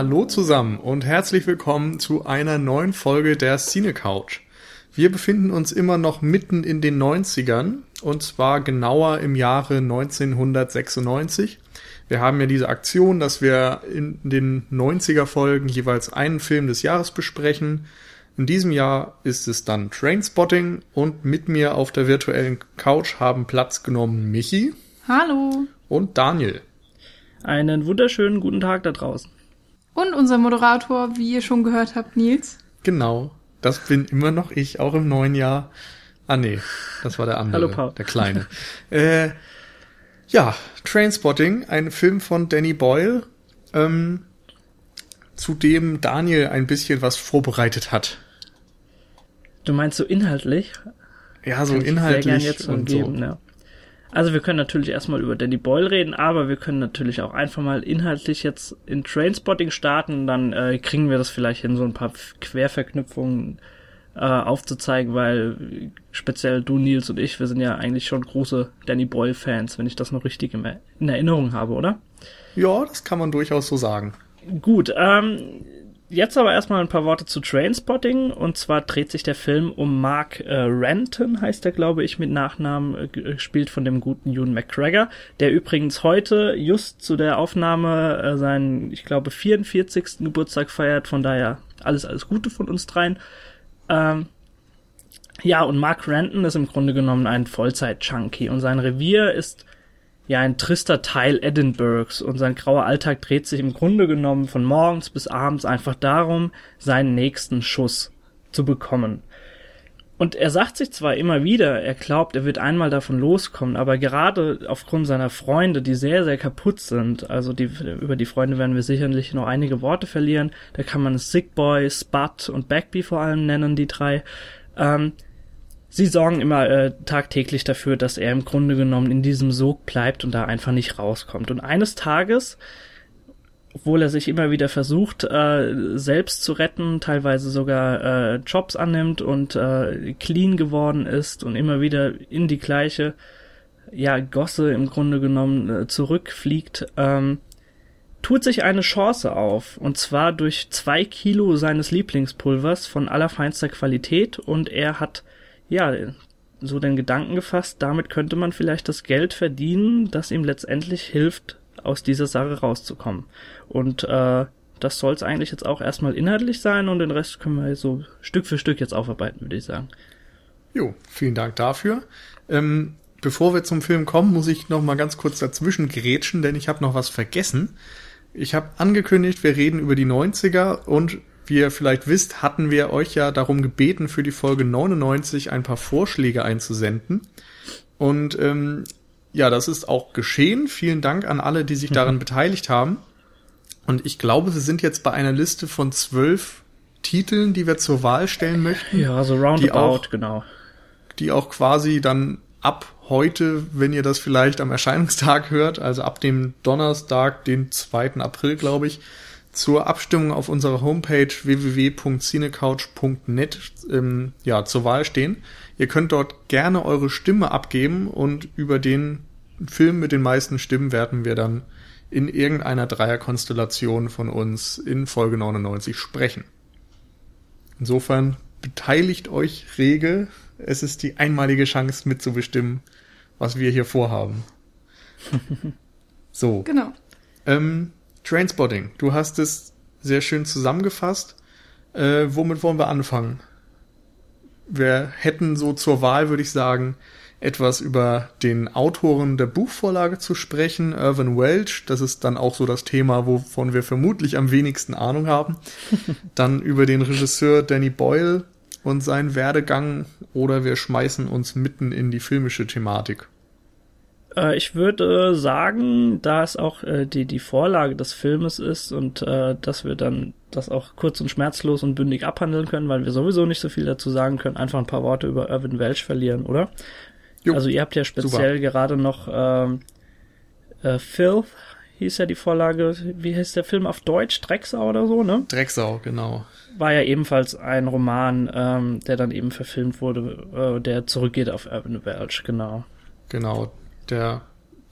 Hallo zusammen und herzlich willkommen zu einer neuen Folge der Cine Couch. Wir befinden uns immer noch mitten in den 90ern und zwar genauer im Jahre 1996. Wir haben ja diese Aktion, dass wir in den 90er Folgen jeweils einen Film des Jahres besprechen. In diesem Jahr ist es dann Trainspotting und mit mir auf der virtuellen Couch haben Platz genommen Michi. Hallo. Und Daniel. Einen wunderschönen guten Tag da draußen. Und unser Moderator, wie ihr schon gehört habt, Nils. Genau. Das bin immer noch ich, auch im neuen Jahr. Ah nee, das war der andere, Hallo, Paul. der Kleine. äh, ja, Trainspotting, ein Film von Danny Boyle, ähm, zu dem Daniel ein bisschen was vorbereitet hat. Du meinst so inhaltlich? Ja, so Kann ich inhaltlich sehr gern jetzt und umgeben, so. ja. Also wir können natürlich erstmal über Danny Boyle reden, aber wir können natürlich auch einfach mal inhaltlich jetzt in Trainspotting starten, dann äh, kriegen wir das vielleicht hin, so ein paar Querverknüpfungen äh, aufzuzeigen, weil speziell du, Nils und ich, wir sind ja eigentlich schon große Danny Boyle-Fans, wenn ich das noch richtig in Erinnerung habe, oder? Ja, das kann man durchaus so sagen. Gut, ähm, jetzt aber erstmal ein paar Worte zu Trainspotting. Und zwar dreht sich der Film um Mark äh, Renton, heißt er, glaube ich, mit Nachnamen, äh, gespielt von dem guten Ewan McGregor, der übrigens heute just zu der Aufnahme äh, seinen, ich glaube, 44. Geburtstag feiert. Von daher alles, alles Gute von uns dreien. Ähm, ja, und Mark Renton ist im Grunde genommen ein Vollzeit-Junkie und sein Revier ist ja ein trister Teil Edinburghs und sein grauer Alltag dreht sich im Grunde genommen von morgens bis abends einfach darum, seinen nächsten Schuss zu bekommen. Und er sagt sich zwar immer wieder, er glaubt, er wird einmal davon loskommen, aber gerade aufgrund seiner Freunde, die sehr, sehr kaputt sind, also die, über die Freunde werden wir sicherlich noch einige Worte verlieren, da kann man Sick Boy, Spud und Bagby vor allem nennen, die drei, ähm, sie sorgen immer äh, tagtäglich dafür, dass er im Grunde genommen in diesem Sog bleibt und da einfach nicht rauskommt. Und eines Tages, obwohl er sich immer wieder versucht, äh, selbst zu retten, teilweise sogar äh, Jobs annimmt und äh, clean geworden ist und immer wieder in die gleiche ja, Gosse im Grunde genommen äh, zurückfliegt, ähm, tut sich eine Chance auf, und zwar durch zwei Kilo seines Lieblingspulvers von allerfeinster Qualität und er hat ja, so den Gedanken gefasst, damit könnte man vielleicht das Geld verdienen, das ihm letztendlich hilft, aus dieser Sache rauszukommen. Und äh, das soll es eigentlich jetzt auch erstmal inhaltlich sein und den Rest können wir so Stück für Stück jetzt aufarbeiten, würde ich sagen. Jo, vielen Dank dafür. Ähm, bevor wir zum Film kommen, muss ich noch mal ganz kurz dazwischen grätschen, denn ich habe noch was vergessen. Ich habe angekündigt, wir reden über die 90er und wie ihr vielleicht wisst, hatten wir euch ja darum gebeten, für die Folge 99 ein paar Vorschläge einzusenden. Und ähm, ja, das ist auch geschehen. Vielen Dank an alle, die sich daran beteiligt haben. Und ich glaube, wir sind jetzt bei einer Liste von zwölf Titeln, die wir zur Wahl stellen möchten. Ja, so roundabout, die auch, genau. Die auch quasi dann ab heute, wenn ihr das vielleicht am Erscheinungstag hört, also ab dem Donnerstag, den 2. April, glaube ich, zur Abstimmung auf unserer Homepage www.cinecouch.net ähm, ja, zur Wahl stehen. Ihr könnt dort gerne eure Stimme abgeben und über den Film mit den meisten Stimmen werden wir dann in irgendeiner Dreierkonstellation von uns in Folge 99 sprechen. Insofern beteiligt euch rege. Es ist die einmalige Chance mitzubestimmen, was wir hier vorhaben. so. Genau. Ähm, Trainspotting, du hast es sehr schön zusammengefasst. Äh, womit wollen wir anfangen? Wir hätten so zur Wahl, würde ich sagen, etwas über den Autoren der Buchvorlage zu sprechen, Irvin Welch. Das ist dann auch so das Thema, wovon wir vermutlich am wenigsten Ahnung haben. dann über den Regisseur Danny Boyle und seinen Werdegang oder wir schmeißen uns mitten in die filmische Thematik. Äh, ich würde sagen, da es auch äh, die, die Vorlage des Filmes ist und äh, dass wir dann das auch kurz und schmerzlos und bündig abhandeln können, weil wir sowieso nicht so viel dazu sagen können, einfach ein paar Worte über Irvin Welch verlieren, oder? Jo, also ihr habt ja speziell super. gerade noch ähm, äh, Filth, hieß ja die Vorlage, wie heißt der Film auf Deutsch? Drecksau oder so, ne? Drecksau, genau. War ja ebenfalls ein Roman, ähm, der dann eben verfilmt wurde, äh, der zurückgeht auf Irvin Welch, genau. Genau, der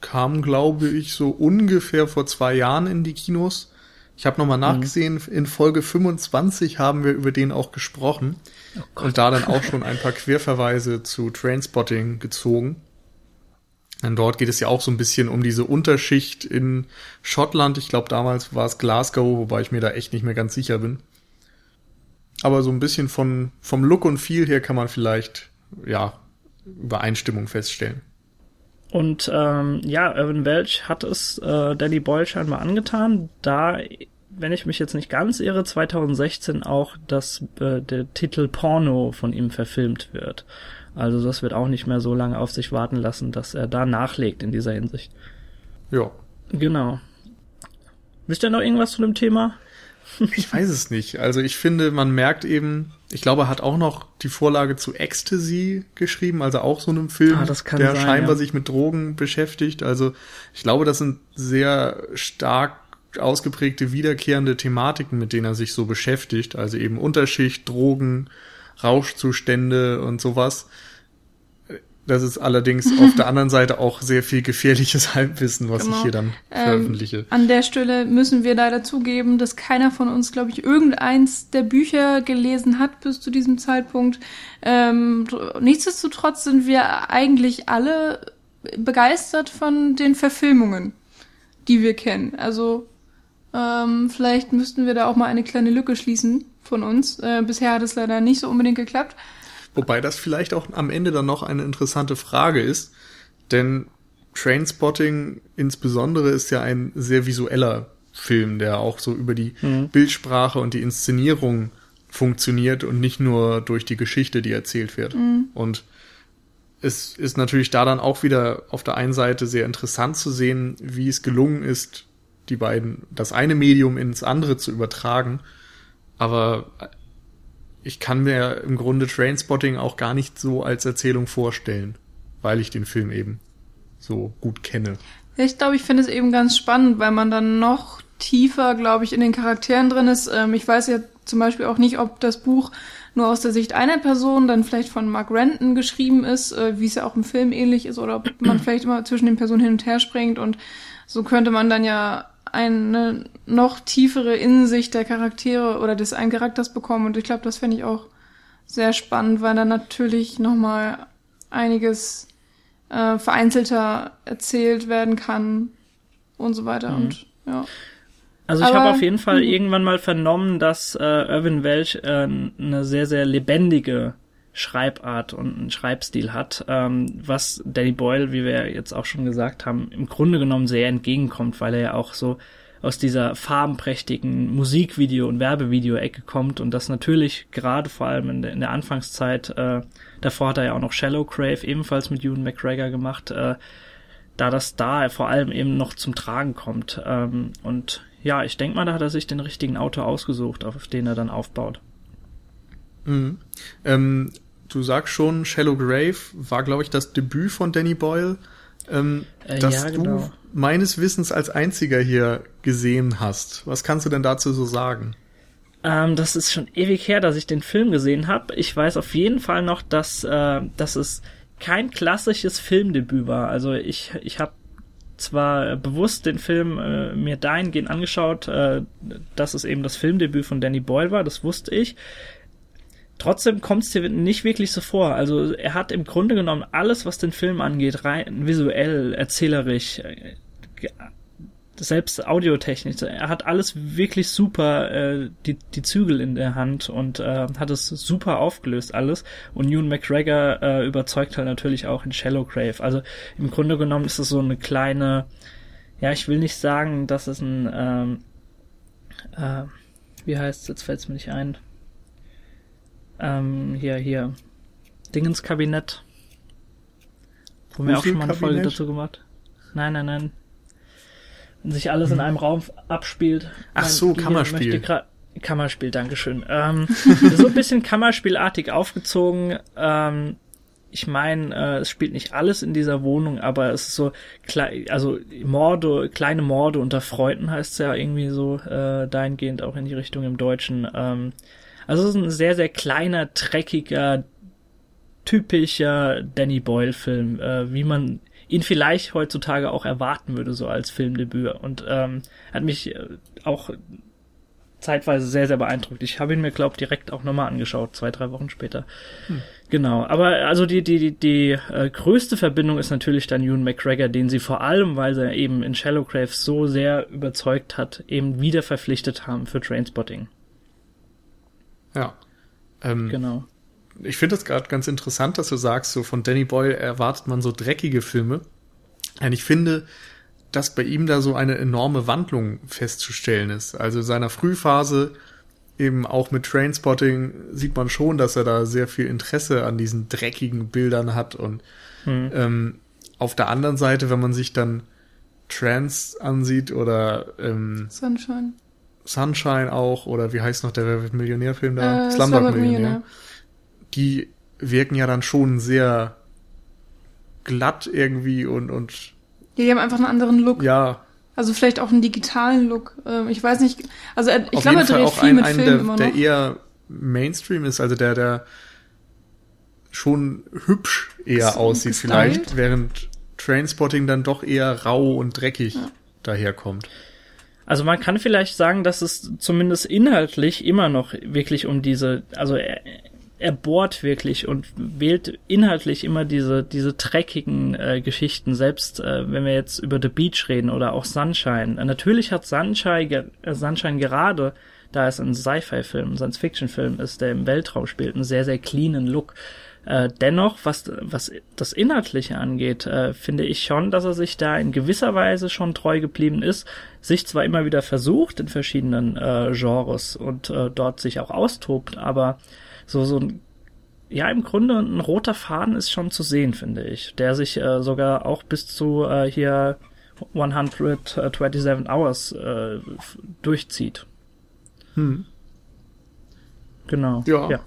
kam, glaube ich, so ungefähr vor zwei Jahren in die Kinos. Ich habe nochmal mhm. nachgesehen, mhm. in Folge 25 haben wir über den auch gesprochen oh und da dann auch schon ein paar Querverweise zu Trainspotting gezogen. Denn dort geht es ja auch so ein bisschen um diese Unterschicht in Schottland. Ich glaube, damals war es Glasgow, wobei ich mir da echt nicht mehr ganz sicher bin. Aber so ein bisschen von, vom Look und Feel her kann man vielleicht, ja, Übereinstimmung feststellen. Und ähm, ja, Irvin Welch hat es äh, Danny Boyle scheinbar angetan, da, wenn ich mich jetzt nicht ganz irre, 2016 auch das, äh, der Titel Porno von ihm verfilmt wird. Also das wird auch nicht mehr so lange auf sich warten lassen, dass er da nachlegt in dieser Hinsicht. Ja. Genau. Wisst ihr noch irgendwas zu dem Thema? Ich weiß es nicht. Also ich finde, man merkt eben, ich glaube, er hat auch noch die Vorlage zu Ecstasy geschrieben, also auch so einem Film, ah, der sein, scheinbar ja. sich mit Drogen beschäftigt. Also ich glaube, das sind sehr stark ausgeprägte wiederkehrende Thematiken, mit denen er sich so beschäftigt. Also eben Unterschicht, Drogen, Rauschzustände und sowas. Das ist allerdings auf der anderen Seite auch sehr viel gefährliches Halbwissen, was genau. ich hier dann ähm, veröffentliche. Ähm, an der Stelle müssen wir leider zugeben, dass keiner von uns, glaube ich, irgendeins der Bücher gelesen hat bis zu diesem Zeitpunkt. Ähm, nichtsdestotrotz sind wir eigentlich alle begeistert von den Verfilmungen, die wir kennen. Also ähm, vielleicht müssten wir da auch mal eine kleine Lücke schließen von uns. Äh, bisher hat es leider nicht so unbedingt geklappt. Wobei das vielleicht auch am Ende dann noch eine interessante Frage ist, denn Trainspotting insbesondere ist ja ein sehr visueller Film, der auch so über die mhm. Bildsprache und die Inszenierung funktioniert und nicht nur durch die Geschichte, die erzählt wird. Mhm. Und es ist natürlich da dann auch wieder auf der einen Seite sehr interessant zu sehen, wie es gelungen ist, die beiden, das eine Medium ins andere zu übertragen. Aber ich kann mir im Grunde Trainspotting auch gar nicht so als Erzählung vorstellen, weil ich den Film eben so gut kenne. Ja, ich glaube, ich finde es eben ganz spannend, weil man dann noch tiefer, glaube ich, in den Charakteren drin ist. Ähm, ich weiß ja zum Beispiel auch nicht, ob das Buch nur aus der Sicht einer Person dann vielleicht von Mark Renton geschrieben ist, äh, wie es ja auch im Film ähnlich ist, oder ob man vielleicht immer zwischen den Personen hin und her springt und so könnte man dann ja eine noch tiefere Innensicht der Charaktere oder des einen Charakters bekommen. Und ich glaube, das fände ich auch sehr spannend, weil dann natürlich nochmal einiges äh, vereinzelter erzählt werden kann und so weiter. Mhm. Und ja. Also ich habe auf jeden Fall mhm. irgendwann mal vernommen, dass äh, Irvin Welch äh, eine sehr, sehr lebendige Schreibart und einen Schreibstil hat, ähm, was Danny Boyle, wie wir jetzt auch schon gesagt haben, im Grunde genommen sehr entgegenkommt, weil er ja auch so aus dieser farbenprächtigen Musikvideo- und Werbevideo-Ecke kommt und das natürlich gerade vor allem in der, in der Anfangszeit, äh, davor hat er ja auch noch Shallow Crave ebenfalls mit Ewan McGregor gemacht, äh, da das da vor allem eben noch zum Tragen kommt. Ähm, und ja, ich denke mal, da hat er sich den richtigen Autor ausgesucht, auf den er dann aufbaut. Mhm. Ähm, du sagst schon, Shallow Grave war, glaube ich, das Debüt von Danny Boyle, ähm, äh, das ja, genau. du meines Wissens als einziger hier gesehen hast. Was kannst du denn dazu so sagen? Ähm, das ist schon ewig her, dass ich den Film gesehen habe. Ich weiß auf jeden Fall noch, dass, äh, dass es kein klassisches Filmdebüt war. Also ich, ich habe zwar bewusst den Film äh, mir dahingehend angeschaut, äh, dass es eben das Filmdebüt von Danny Boyle war, das wusste ich. Trotzdem kommt es dir nicht wirklich so vor. Also er hat im Grunde genommen alles, was den Film angeht, rein visuell, erzählerisch, äh, selbst audiotechnisch. Er hat alles wirklich super, äh, die, die Zügel in der Hand und äh, hat es super aufgelöst alles. Und Ewan McGregor äh, überzeugt halt natürlich auch in Shallow Grave. Also im Grunde genommen ist es so eine kleine, ja, ich will nicht sagen, dass es ein, ähm, äh, wie heißt es, jetzt fällt es mir nicht ein ähm, hier, hier, Dingenskabinett. Wo wir auch schon mal eine Folge dazu gemacht. Nein, nein, nein. Wenn sich alles hm. in einem Raum abspielt. Ach so, Kammerspiel. Kammerspiel, Dankeschön. Ähm, so ein bisschen Kammerspielartig aufgezogen. Ähm, ich meine, äh, es spielt nicht alles in dieser Wohnung, aber es ist so, also Morde, kleine Morde unter Freunden heißt es ja irgendwie so, äh, dahingehend auch in die Richtung im Deutschen. Ähm, also es ist ein sehr, sehr kleiner, dreckiger, typischer Danny Boyle-Film, äh, wie man ihn vielleicht heutzutage auch erwarten würde, so als Filmdebüt. Und ähm, hat mich äh, auch zeitweise sehr, sehr beeindruckt. Ich habe ihn mir, glaube direkt auch nochmal angeschaut, zwei, drei Wochen später. Hm. Genau, aber also die, die, die, die äh, größte Verbindung ist natürlich dann Ewan McGregor, den sie vor allem, weil sie eben in Shallow Grave so sehr überzeugt hat, eben wieder verpflichtet haben für Trainspotting. Ja. Ähm, genau. Ich finde das gerade ganz interessant, dass du sagst, so von Danny Boyle erwartet man so dreckige Filme. Und ich finde, dass bei ihm da so eine enorme Wandlung festzustellen ist. Also in seiner Frühphase eben auch mit Trainspotting sieht man schon, dass er da sehr viel Interesse an diesen dreckigen Bildern hat und hm. ähm, auf der anderen Seite, wenn man sich dann Trans ansieht oder ähm, Sunshine. Sunshine auch oder wie heißt noch der Millionärfilm da? Äh, Slumdog Millionär. Millionär. Die wirken ja dann schon sehr glatt irgendwie und und ja, die haben einfach einen anderen Look. Ja, also vielleicht auch einen digitalen Look. Ähm, ich weiß nicht. Also ich Auf glaube, er dreht viel ein, mit Filmen der, immer noch. Der eher Mainstream ist, also der, der schon hübsch eher so aussieht gestylt. vielleicht, während Trainspotting dann doch eher rau und dreckig ja. daherkommt. Also man kann vielleicht sagen, dass es zumindest inhaltlich immer noch wirklich um diese, also er, er bohrt wirklich und wählt inhaltlich immer diese, diese dreckigen äh, Geschichten, selbst äh, wenn wir jetzt über The Beach reden oder auch Sunshine. Natürlich hat Sunshine, äh, Sunshine gerade, da es ein Sci-Fi-Film, Science-Fiction-Film ist, der im Weltraum spielt, einen sehr, sehr cleanen Look. Äh, dennoch, was, was das Inhaltliche angeht, äh, finde ich schon, dass er sich da in gewisser Weise schon treu geblieben ist, sich zwar immer wieder versucht in verschiedenen äh, Genres und äh, dort sich auch austobt, aber so, so ein, ja, im Grunde ein roter Faden ist schon zu sehen, finde ich, der sich äh, sogar auch bis zu äh, hier 127 Hours äh, durchzieht. Hm. Genau. Ja. ja.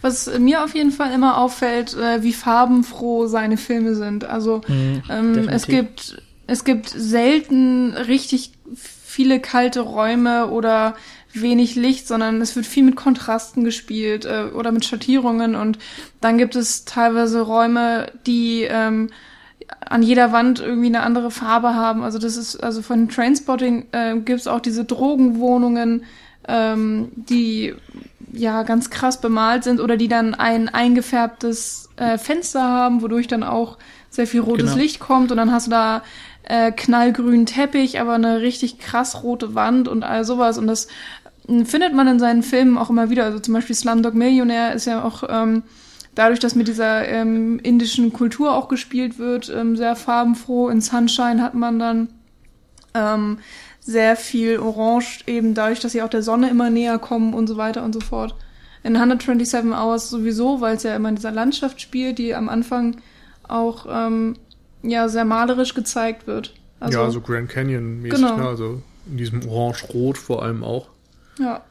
Was mir auf jeden Fall immer auffällt, äh, wie farbenfroh seine Filme sind. Also mhm, ähm, es gibt es gibt selten richtig viele kalte Räume oder wenig Licht, sondern es wird viel mit Kontrasten gespielt äh, oder mit Schattierungen und dann gibt es teilweise Räume, die ähm, an jeder Wand irgendwie eine andere Farbe haben. Also das ist, also von Trainspotting äh, gibt es auch diese Drogenwohnungen, ähm, die ja ganz krass bemalt sind oder die dann ein eingefärbtes äh, Fenster haben, wodurch dann auch sehr viel rotes genau. Licht kommt und dann hast du da äh, knallgrünen Teppich, aber eine richtig krass rote Wand und all sowas und das findet man in seinen Filmen auch immer wieder. Also zum Beispiel Slumdog Millionär ist ja auch ähm, dadurch, dass mit dieser ähm, indischen Kultur auch gespielt wird, ähm, sehr farbenfroh. In Sunshine hat man dann ähm, sehr viel Orange, eben dadurch, dass sie auch der Sonne immer näher kommen und so weiter und so fort. In 127 Hours sowieso, weil es ja immer in dieser Landschaft spielt, die am Anfang auch ähm, ja sehr malerisch gezeigt wird. Also, ja, also Grand Canyon mäßig, genau. ne? also in diesem Orange-Rot vor allem auch. Ja.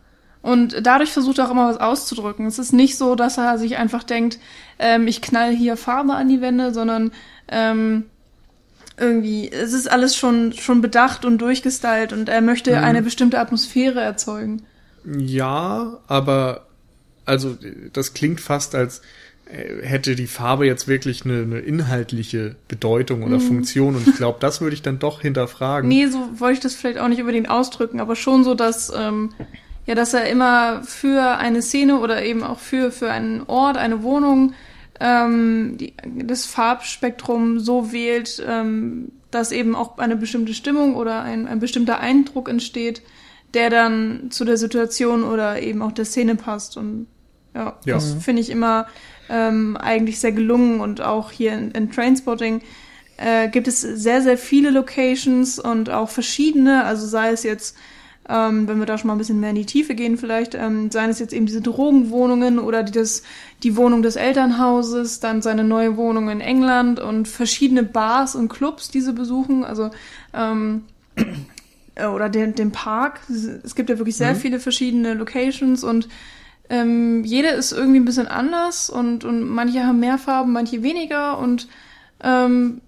Und dadurch versucht er auch immer was auszudrücken. Es ist nicht so, dass er sich einfach denkt, ähm, ich knall hier Farbe an die Wände, sondern ähm, irgendwie, es ist alles schon, schon bedacht und durchgestylt und er möchte mhm. eine bestimmte Atmosphäre erzeugen. Ja, aber also das klingt fast als äh, hätte die Farbe jetzt wirklich eine, eine inhaltliche Bedeutung oder mhm. Funktion und ich glaube, das würde ich dann doch hinterfragen. Nee, so wollte ich das vielleicht auch nicht unbedingt ausdrücken, aber schon so, dass ähm, ja, dass er immer für eine Szene oder eben auch für für einen Ort, eine Wohnung ähm, die, das Farbspektrum so wählt, ähm, dass eben auch eine bestimmte Stimmung oder ein, ein bestimmter Eindruck entsteht, der dann zu der Situation oder eben auch der Szene passt. Und ja, ja. das finde ich immer ähm, eigentlich sehr gelungen. Und auch hier in, in Trainspotting äh, gibt es sehr, sehr viele Locations und auch verschiedene, also sei es jetzt, ähm, wenn wir da schon mal ein bisschen mehr in die Tiefe gehen vielleicht, ähm, seien es jetzt eben diese Drogenwohnungen oder die, das, die Wohnung des Elternhauses, dann seine neue Wohnung in England und verschiedene Bars und Clubs, die sie besuchen, also ähm, äh, oder den, den Park. Es gibt ja wirklich sehr mhm. viele verschiedene Locations und ähm, jede ist irgendwie ein bisschen anders und, und manche haben mehr Farben, manche weniger und ähm,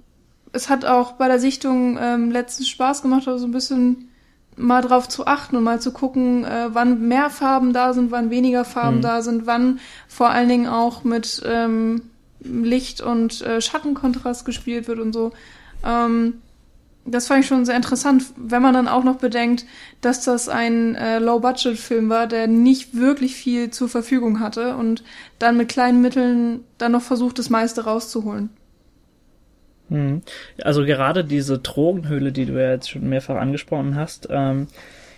es hat auch bei der Sichtung ähm, letztens Spaß gemacht, also ein bisschen mal drauf zu achten und mal zu gucken, äh, wann mehr Farben da sind, wann weniger Farben mhm. da sind, wann vor allen Dingen auch mit ähm, Licht und äh, Schattenkontrast gespielt wird und so. Ähm, das fand ich schon sehr interessant, wenn man dann auch noch bedenkt, dass das ein äh, Low-Budget-Film war, der nicht wirklich viel zur Verfügung hatte und dann mit kleinen Mitteln dann noch versucht, das meiste rauszuholen. Hm. Also gerade diese Drogenhöhle, die du ja jetzt schon mehrfach angesprochen hast, ähm,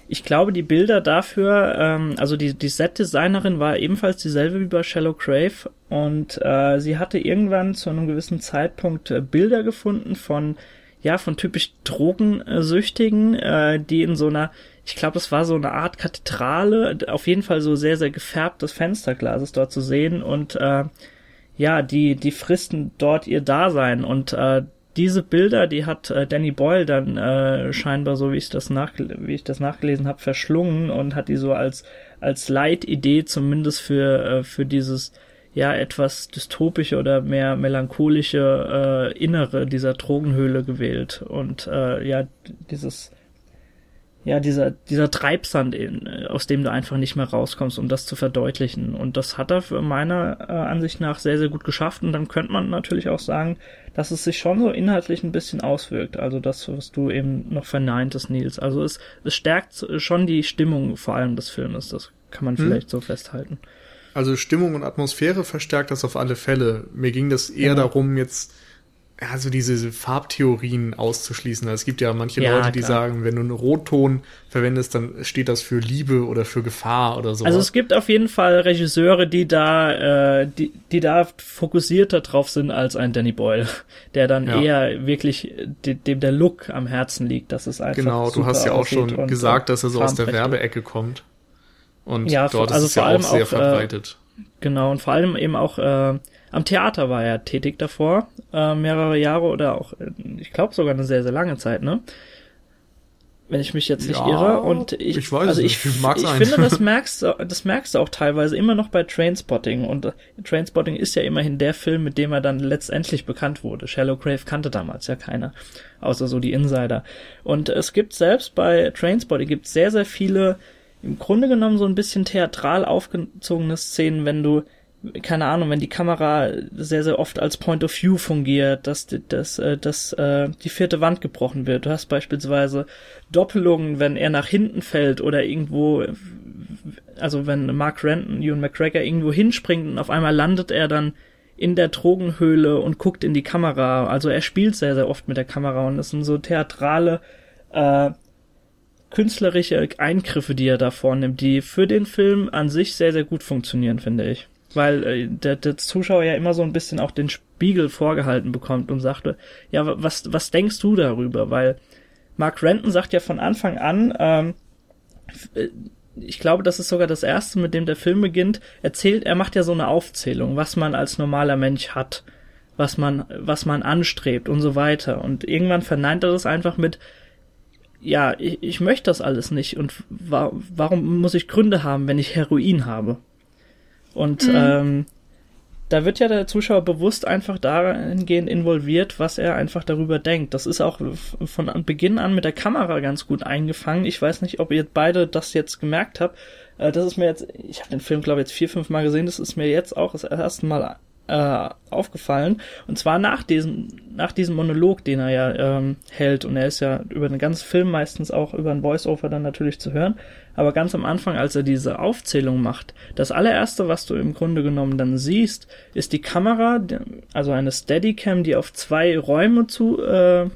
ich glaube, die Bilder dafür, ähm, also die, die Set-Designerin war ebenfalls dieselbe wie bei Shallow Crave und äh, sie hatte irgendwann zu einem gewissen Zeitpunkt äh, Bilder gefunden von, ja, von typisch Drogensüchtigen, äh, die in so einer, ich glaube, das war so eine Art Kathedrale, auf jeden Fall so sehr, sehr gefärbtes Fensterglas ist dort zu sehen und äh, ja, die, die fristen dort ihr Dasein. Und äh, diese Bilder, die hat äh, Danny Boyle dann äh, scheinbar, so wie ich das nach, wie ich das nachgelesen habe, verschlungen und hat die so als als Leitidee zumindest für äh, für dieses ja etwas dystopische oder mehr melancholische äh, Innere dieser Drogenhöhle gewählt. Und äh, ja dieses ja, dieser, dieser Treibsand, in, aus dem du einfach nicht mehr rauskommst, um das zu verdeutlichen. Und das hat er für meiner äh, Ansicht nach sehr, sehr gut geschafft. Und dann könnte man natürlich auch sagen, dass es sich schon so inhaltlich ein bisschen auswirkt. Also das, was du eben noch verneintest, Nils. Also es, es stärkt schon die Stimmung vor allem des Filmes. Das kann man hm. vielleicht so festhalten. Also Stimmung und Atmosphäre verstärkt das auf alle Fälle. Mir ging das eher ja. darum, jetzt also diese Farbtheorien auszuschließen. Also es gibt ja manche ja, Leute, die klar. sagen, wenn du einen Rotton verwendest, dann steht das für Liebe oder für Gefahr oder so. Also es gibt auf jeden Fall Regisseure, die da, äh, die, die da fokussierter drauf sind als ein Danny Boyle, der dann ja. eher wirklich dem der Look am Herzen liegt. Das ist einfach genau. Du hast ja auch schon gesagt, dass er so aus der Werbeecke kommt. Und ja, dort also ist es ja auch sehr auf, äh, verbreitet. Äh, genau und vor allem eben auch äh, am Theater war er tätig davor, äh, mehrere Jahre oder auch, ich glaube sogar eine sehr, sehr lange Zeit, ne? Wenn ich mich jetzt nicht ja, irre. Und ich, ich weiß also ich, ich, ich finde, das merkst, du, das merkst du auch teilweise immer noch bei Trainspotting. Und äh, Trainspotting ist ja immerhin der Film, mit dem er dann letztendlich bekannt wurde. Shallow Grave kannte damals ja keiner, außer so die Insider. Und es gibt selbst bei Trainspotting gibt sehr, sehr viele, im Grunde genommen so ein bisschen theatral aufgezogene Szenen, wenn du keine Ahnung, wenn die Kamera sehr, sehr oft als Point of View fungiert, dass, dass, äh, dass äh, die vierte Wand gebrochen wird. Du hast beispielsweise Doppelungen, wenn er nach hinten fällt oder irgendwo, also wenn Mark Renton, Ewan McGregor irgendwo hinspringt und auf einmal landet er dann in der Drogenhöhle und guckt in die Kamera. Also er spielt sehr, sehr oft mit der Kamera und das sind so theatrale, äh, künstlerische Eingriffe, die er da vornimmt, die für den Film an sich sehr, sehr gut funktionieren, finde ich weil äh, der, der Zuschauer ja immer so ein bisschen auch den Spiegel vorgehalten bekommt und sagte, ja, was, was denkst du darüber? Weil Mark Renton sagt ja von Anfang an, ähm, äh, ich glaube, das ist sogar das erste, mit dem der Film beginnt, erzählt, er macht ja so eine Aufzählung, was man als normaler Mensch hat, was man, was man anstrebt und so weiter. Und irgendwann verneint er das einfach mit, ja, ich, ich möchte das alles nicht und wa warum muss ich Gründe haben, wenn ich Heroin habe? Und mhm. ähm, da wird ja der Zuschauer bewusst einfach dahingehend involviert, was er einfach darüber denkt. Das ist auch von Beginn an mit der Kamera ganz gut eingefangen. Ich weiß nicht, ob ihr beide das jetzt gemerkt habt. Äh, das ist mir jetzt, ich habe den Film, glaube ich, jetzt vier, fünf Mal gesehen. Das ist mir jetzt auch das erste Mal äh, aufgefallen. Und zwar nach diesem, nach diesem Monolog, den er ja ähm, hält. Und er ist ja über den ganzen Film meistens auch über ein Voice-Over dann natürlich zu hören. Aber ganz am Anfang, als er diese Aufzählung macht, das allererste, was du im Grunde genommen dann siehst, ist die Kamera, also eine Steadicam, die auf zwei Räume zu, äh,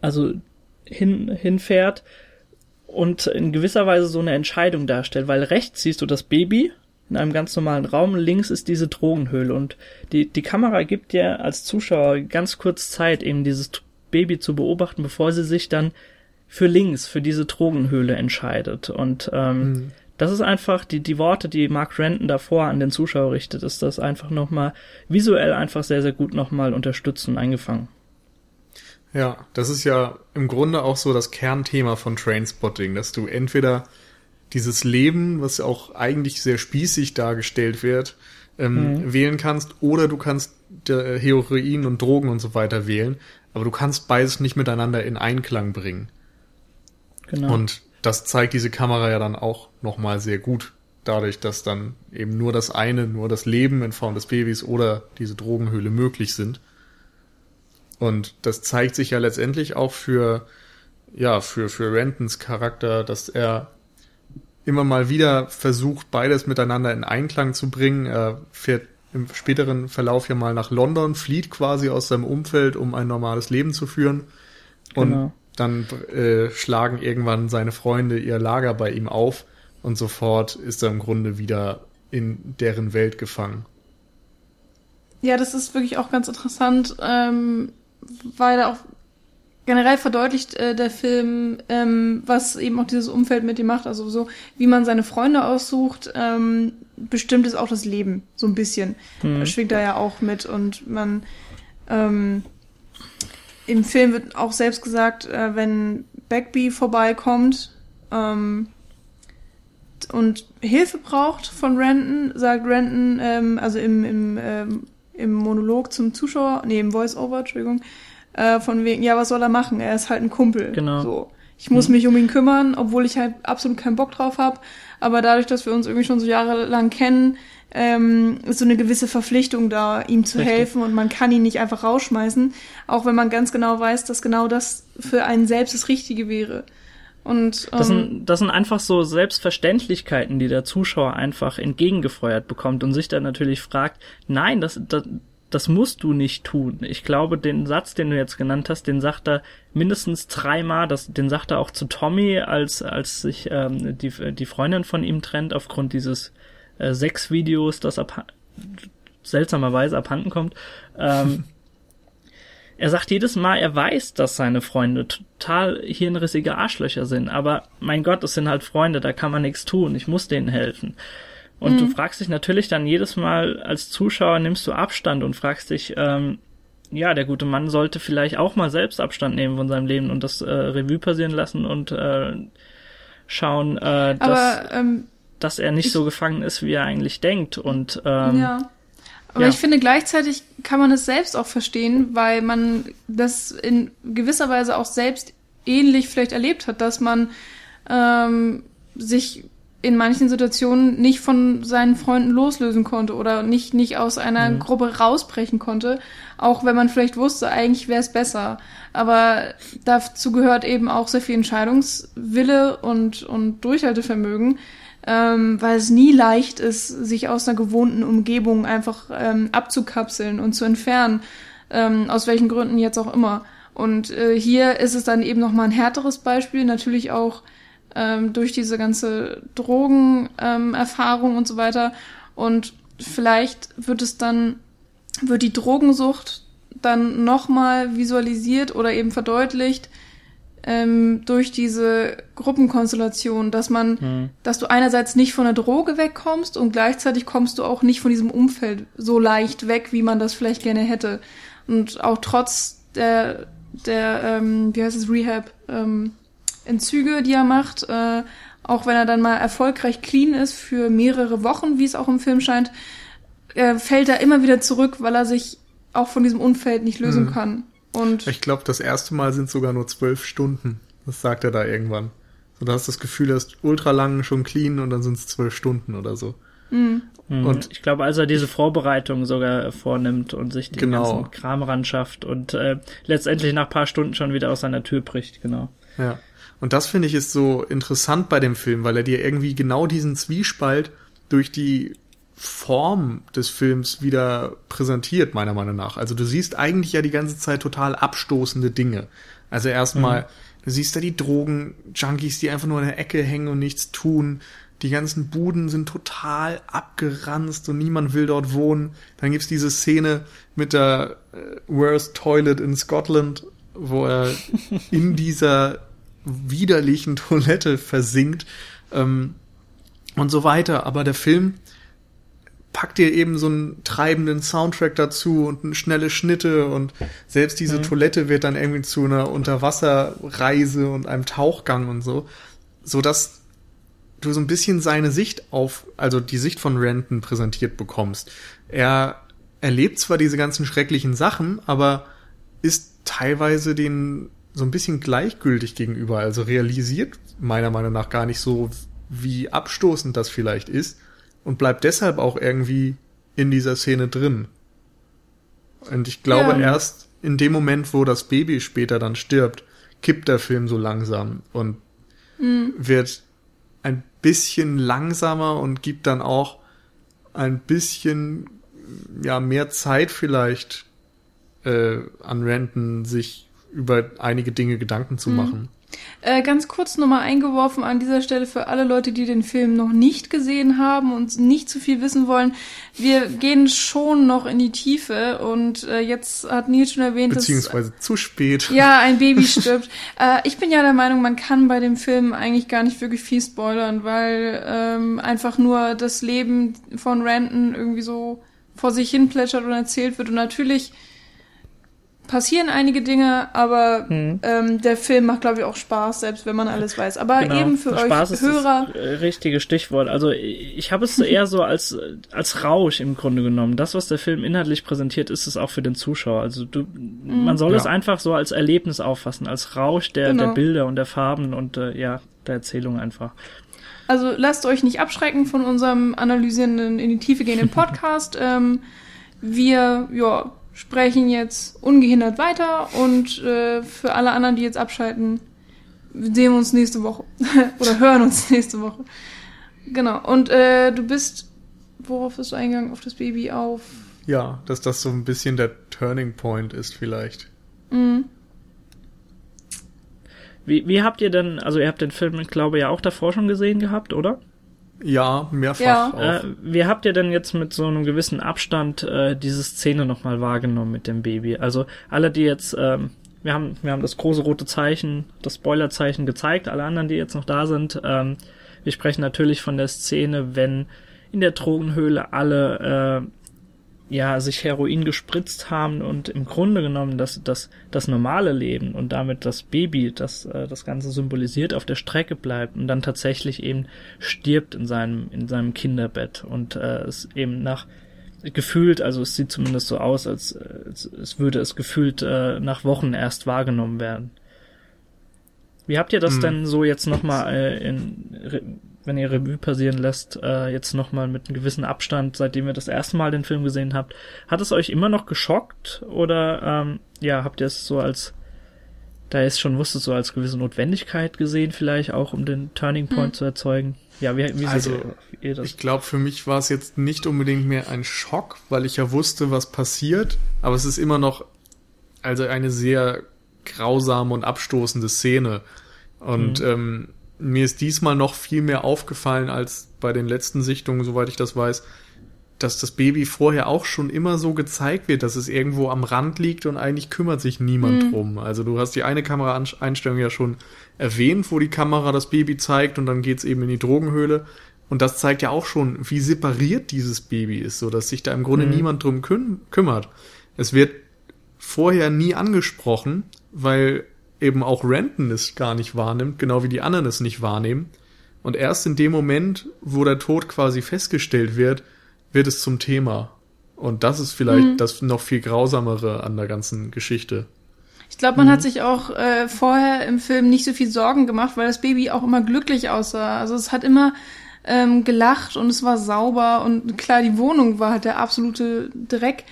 also hin, hinfährt und in gewisser Weise so eine Entscheidung darstellt, weil rechts siehst du das Baby, in einem ganz normalen Raum. Links ist diese Drogenhöhle und die, die Kamera gibt dir als Zuschauer ganz kurz Zeit, eben dieses Baby zu beobachten, bevor sie sich dann für links, für diese Drogenhöhle entscheidet. Und ähm, mhm. das ist einfach die, die Worte, die Mark Renton davor an den Zuschauer richtet, ist das einfach nochmal visuell einfach sehr, sehr gut nochmal unterstützen, eingefangen. Ja, das ist ja im Grunde auch so das Kernthema von Trainspotting, dass du entweder dieses Leben, was auch eigentlich sehr spießig dargestellt wird, ähm, mhm. wählen kannst, oder du kannst äh, Heroin und Drogen und so weiter wählen, aber du kannst beides nicht miteinander in Einklang bringen. Genau. Und das zeigt diese Kamera ja dann auch nochmal sehr gut, dadurch, dass dann eben nur das eine, nur das Leben in Form des Babys oder diese Drogenhöhle möglich sind. Und das zeigt sich ja letztendlich auch für, ja, für, für Rentons Charakter, dass er immer mal wieder versucht, beides miteinander in Einklang zu bringen. Er fährt im späteren Verlauf ja mal nach London, flieht quasi aus seinem Umfeld, um ein normales Leben zu führen. Und genau. Dann äh, schlagen irgendwann seine Freunde ihr Lager bei ihm auf und sofort ist er im Grunde wieder in deren Welt gefangen. Ja, das ist wirklich auch ganz interessant, ähm, weil er auch generell verdeutlicht äh, der Film, ähm, was eben auch dieses Umfeld mit ihm macht. Also so, wie man seine Freunde aussucht, ähm, bestimmt ist auch das Leben so ein bisschen. Mhm. Schwingt da ja auch mit und man ähm, im Film wird auch selbst gesagt, äh, wenn Bagby vorbeikommt ähm, und Hilfe braucht von Renton, sagt Renton, ähm, also im, im, ähm, im Monolog zum Zuschauer, nee, im Voice-Over, Entschuldigung, äh, von wegen, ja, was soll er machen? Er ist halt ein Kumpel. Genau. So. Ich muss mhm. mich um ihn kümmern, obwohl ich halt absolut keinen Bock drauf habe. Aber dadurch, dass wir uns irgendwie schon so jahrelang kennen, ähm, so eine gewisse Verpflichtung da, ihm zu Richtig. helfen und man kann ihn nicht einfach rausschmeißen, auch wenn man ganz genau weiß, dass genau das für einen selbst das Richtige wäre. Und, ähm, das, sind, das sind einfach so Selbstverständlichkeiten, die der Zuschauer einfach entgegengefeuert bekommt und sich dann natürlich fragt, nein, das, das, das musst du nicht tun. Ich glaube, den Satz, den du jetzt genannt hast, den sagt er mindestens dreimal, das, den sagt er auch zu Tommy, als, als sich ähm, die, die Freundin von ihm trennt aufgrund dieses äh, Sexvideos, das ab, seltsamerweise abhanden kommt. Ähm, er sagt jedes Mal, er weiß, dass seine Freunde total hirnrissige Arschlöcher sind, aber mein Gott, es sind halt Freunde, da kann man nichts tun, ich muss denen helfen. Und mhm. du fragst dich natürlich dann jedes Mal als Zuschauer, nimmst du Abstand und fragst dich, ähm, ja, der gute Mann sollte vielleicht auch mal selbst Abstand nehmen von seinem Leben und das äh, Revue passieren lassen und äh, schauen, äh, dass, Aber, ähm, dass er nicht ich, so gefangen ist, wie er eigentlich denkt. Und ähm, ja. Aber ja. ich finde, gleichzeitig kann man es selbst auch verstehen, weil man das in gewisser Weise auch selbst ähnlich vielleicht erlebt hat, dass man ähm, sich in manchen Situationen nicht von seinen Freunden loslösen konnte oder nicht, nicht aus einer mhm. Gruppe rausbrechen konnte, auch wenn man vielleicht wusste, eigentlich wäre es besser. Aber dazu gehört eben auch sehr viel Entscheidungswille und, und Durchhaltevermögen, ähm, weil es nie leicht ist, sich aus einer gewohnten Umgebung einfach ähm, abzukapseln und zu entfernen, ähm, aus welchen Gründen jetzt auch immer. Und äh, hier ist es dann eben nochmal ein härteres Beispiel, natürlich auch ähm, durch diese ganze Drogenerfahrung ähm, und so weiter. Und vielleicht wird es dann, wird die Drogensucht dann nochmal visualisiert oder eben verdeutlicht ähm, durch diese Gruppenkonstellation, dass man, mhm. dass du einerseits nicht von der Droge wegkommst und gleichzeitig kommst du auch nicht von diesem Umfeld so leicht weg, wie man das vielleicht gerne hätte. Und auch trotz der, der, ähm, wie heißt es, Rehab, ähm, Entzüge, die er macht, äh, auch wenn er dann mal erfolgreich clean ist für mehrere Wochen, wie es auch im Film scheint, äh, fällt er immer wieder zurück, weil er sich auch von diesem Umfeld nicht lösen mhm. kann. Und ich glaube, das erste Mal sind sogar nur zwölf Stunden. Das sagt er da irgendwann. So, da hast du das Gefühl, er ist ultra lang schon clean und dann sind es zwölf Stunden oder so. Mhm. Und ich glaube, als er diese Vorbereitung sogar vornimmt und sich den genau. ganzen Kram ran schafft und äh, letztendlich nach paar Stunden schon wieder aus seiner Tür bricht, genau. Ja. Und das finde ich ist so interessant bei dem Film, weil er dir irgendwie genau diesen Zwiespalt durch die Form des Films wieder präsentiert, meiner Meinung nach. Also du siehst eigentlich ja die ganze Zeit total abstoßende Dinge. Also erstmal, mhm. du siehst da die Drogen-Junkies, die einfach nur in der Ecke hängen und nichts tun. Die ganzen Buden sind total abgeranzt und niemand will dort wohnen. Dann gibt's diese Szene mit der äh, Worst Toilet in Scotland, wo er in dieser widerlichen Toilette versinkt ähm, und so weiter. Aber der Film packt dir eben so einen treibenden Soundtrack dazu und schnelle Schnitte und selbst diese mhm. Toilette wird dann irgendwie zu einer Unterwasserreise und einem Tauchgang und so, so dass du so ein bisschen seine Sicht auf, also die Sicht von Renton präsentiert bekommst. Er erlebt zwar diese ganzen schrecklichen Sachen, aber ist teilweise den so ein bisschen gleichgültig gegenüber, also realisiert meiner Meinung nach gar nicht so, wie abstoßend das vielleicht ist und bleibt deshalb auch irgendwie in dieser Szene drin. Und ich glaube ja. erst in dem Moment, wo das Baby später dann stirbt, kippt der Film so langsam und mhm. wird ein bisschen langsamer und gibt dann auch ein bisschen ja mehr Zeit vielleicht äh, an Renton, sich über einige Dinge Gedanken zu mhm. machen. Äh, ganz kurz nochmal eingeworfen an dieser Stelle für alle Leute, die den Film noch nicht gesehen haben und nicht zu viel wissen wollen. Wir gehen schon noch in die Tiefe und äh, jetzt hat Nils schon erwähnt, Beziehungsweise dass, zu spät. Ja, ein Baby stirbt. äh, ich bin ja der Meinung, man kann bei dem Film eigentlich gar nicht wirklich viel spoilern, weil ähm, einfach nur das Leben von Renton irgendwie so vor sich hin plätschert und erzählt wird und natürlich passieren einige Dinge, aber mhm. ähm, der Film macht, glaube ich, auch Spaß, selbst wenn man alles weiß. Aber genau. eben für Spaß euch Hörer. Ist das richtige Stichwort. Also ich habe es eher so als, als Rausch im Grunde genommen. Das, was der Film inhaltlich präsentiert, ist es auch für den Zuschauer. Also du, mhm. man soll ja. es einfach so als Erlebnis auffassen, als Rausch der, genau. der Bilder und der Farben und äh, ja, der Erzählung einfach. Also lasst euch nicht abschrecken von unserem analysierenden, in die Tiefe gehenden Podcast. ähm, wir, ja, sprechen jetzt ungehindert weiter und äh, für alle anderen, die jetzt abschalten, sehen wir uns nächste Woche oder hören uns nächste Woche. Genau. Und äh, du bist, worauf bist du eingegangen? Auf das Baby auf? Ja, dass das so ein bisschen der Turning Point ist vielleicht. Mhm. Wie, wie habt ihr denn, also ihr habt den Film, ich glaube, ja auch davor schon gesehen gehabt, oder? Ja, mehrfach. Ja. Auch. Äh, wie habt ihr denn jetzt mit so einem gewissen Abstand äh, diese Szene nochmal wahrgenommen mit dem Baby? Also alle, die jetzt, ähm, wir haben, wir haben das große rote Zeichen, das Spoilerzeichen gezeigt, alle anderen, die jetzt noch da sind, ähm, wir sprechen natürlich von der Szene, wenn in der Drogenhöhle alle äh, ja sich Heroin gespritzt haben und im Grunde genommen das das das normale Leben und damit das Baby, das äh, das Ganze symbolisiert, auf der Strecke bleibt und dann tatsächlich eben stirbt in seinem in seinem Kinderbett und äh, es eben nach gefühlt, also es sieht zumindest so aus, als, als, als würde es gefühlt äh, nach Wochen erst wahrgenommen werden. Wie habt ihr das hm. denn so jetzt nochmal äh, in wenn ihr Revue passieren lässt, äh, jetzt nochmal mit einem gewissen Abstand, seitdem ihr das erste Mal den Film gesehen habt, hat es euch immer noch geschockt oder ähm, ja, habt ihr es so als, da ihr es schon wusstet, so als gewisse Notwendigkeit gesehen, vielleicht auch, um den Turning Point hm. zu erzeugen? Ja, wie, wie also, seht ihr das? Ich glaube, für mich war es jetzt nicht unbedingt mehr ein Schock, weil ich ja wusste, was passiert, aber es ist immer noch also eine sehr grausame und abstoßende Szene. Und mhm. ähm, mir ist diesmal noch viel mehr aufgefallen als bei den letzten Sichtungen, soweit ich das weiß, dass das Baby vorher auch schon immer so gezeigt wird, dass es irgendwo am Rand liegt und eigentlich kümmert sich niemand mhm. drum. Also du hast die eine Kameraeinstellung ja schon erwähnt, wo die Kamera das Baby zeigt und dann geht's eben in die Drogenhöhle. Und das zeigt ja auch schon, wie separiert dieses Baby ist, so dass sich da im Grunde mhm. niemand drum küm kümmert. Es wird vorher nie angesprochen, weil eben auch Renton es gar nicht wahrnimmt, genau wie die anderen es nicht wahrnehmen. Und erst in dem Moment, wo der Tod quasi festgestellt wird, wird es zum Thema. Und das ist vielleicht mhm. das noch viel grausamere an der ganzen Geschichte. Ich glaube, man mhm. hat sich auch äh, vorher im Film nicht so viel Sorgen gemacht, weil das Baby auch immer glücklich aussah. Also es hat immer ähm, gelacht und es war sauber und klar, die Wohnung war halt der absolute Dreck.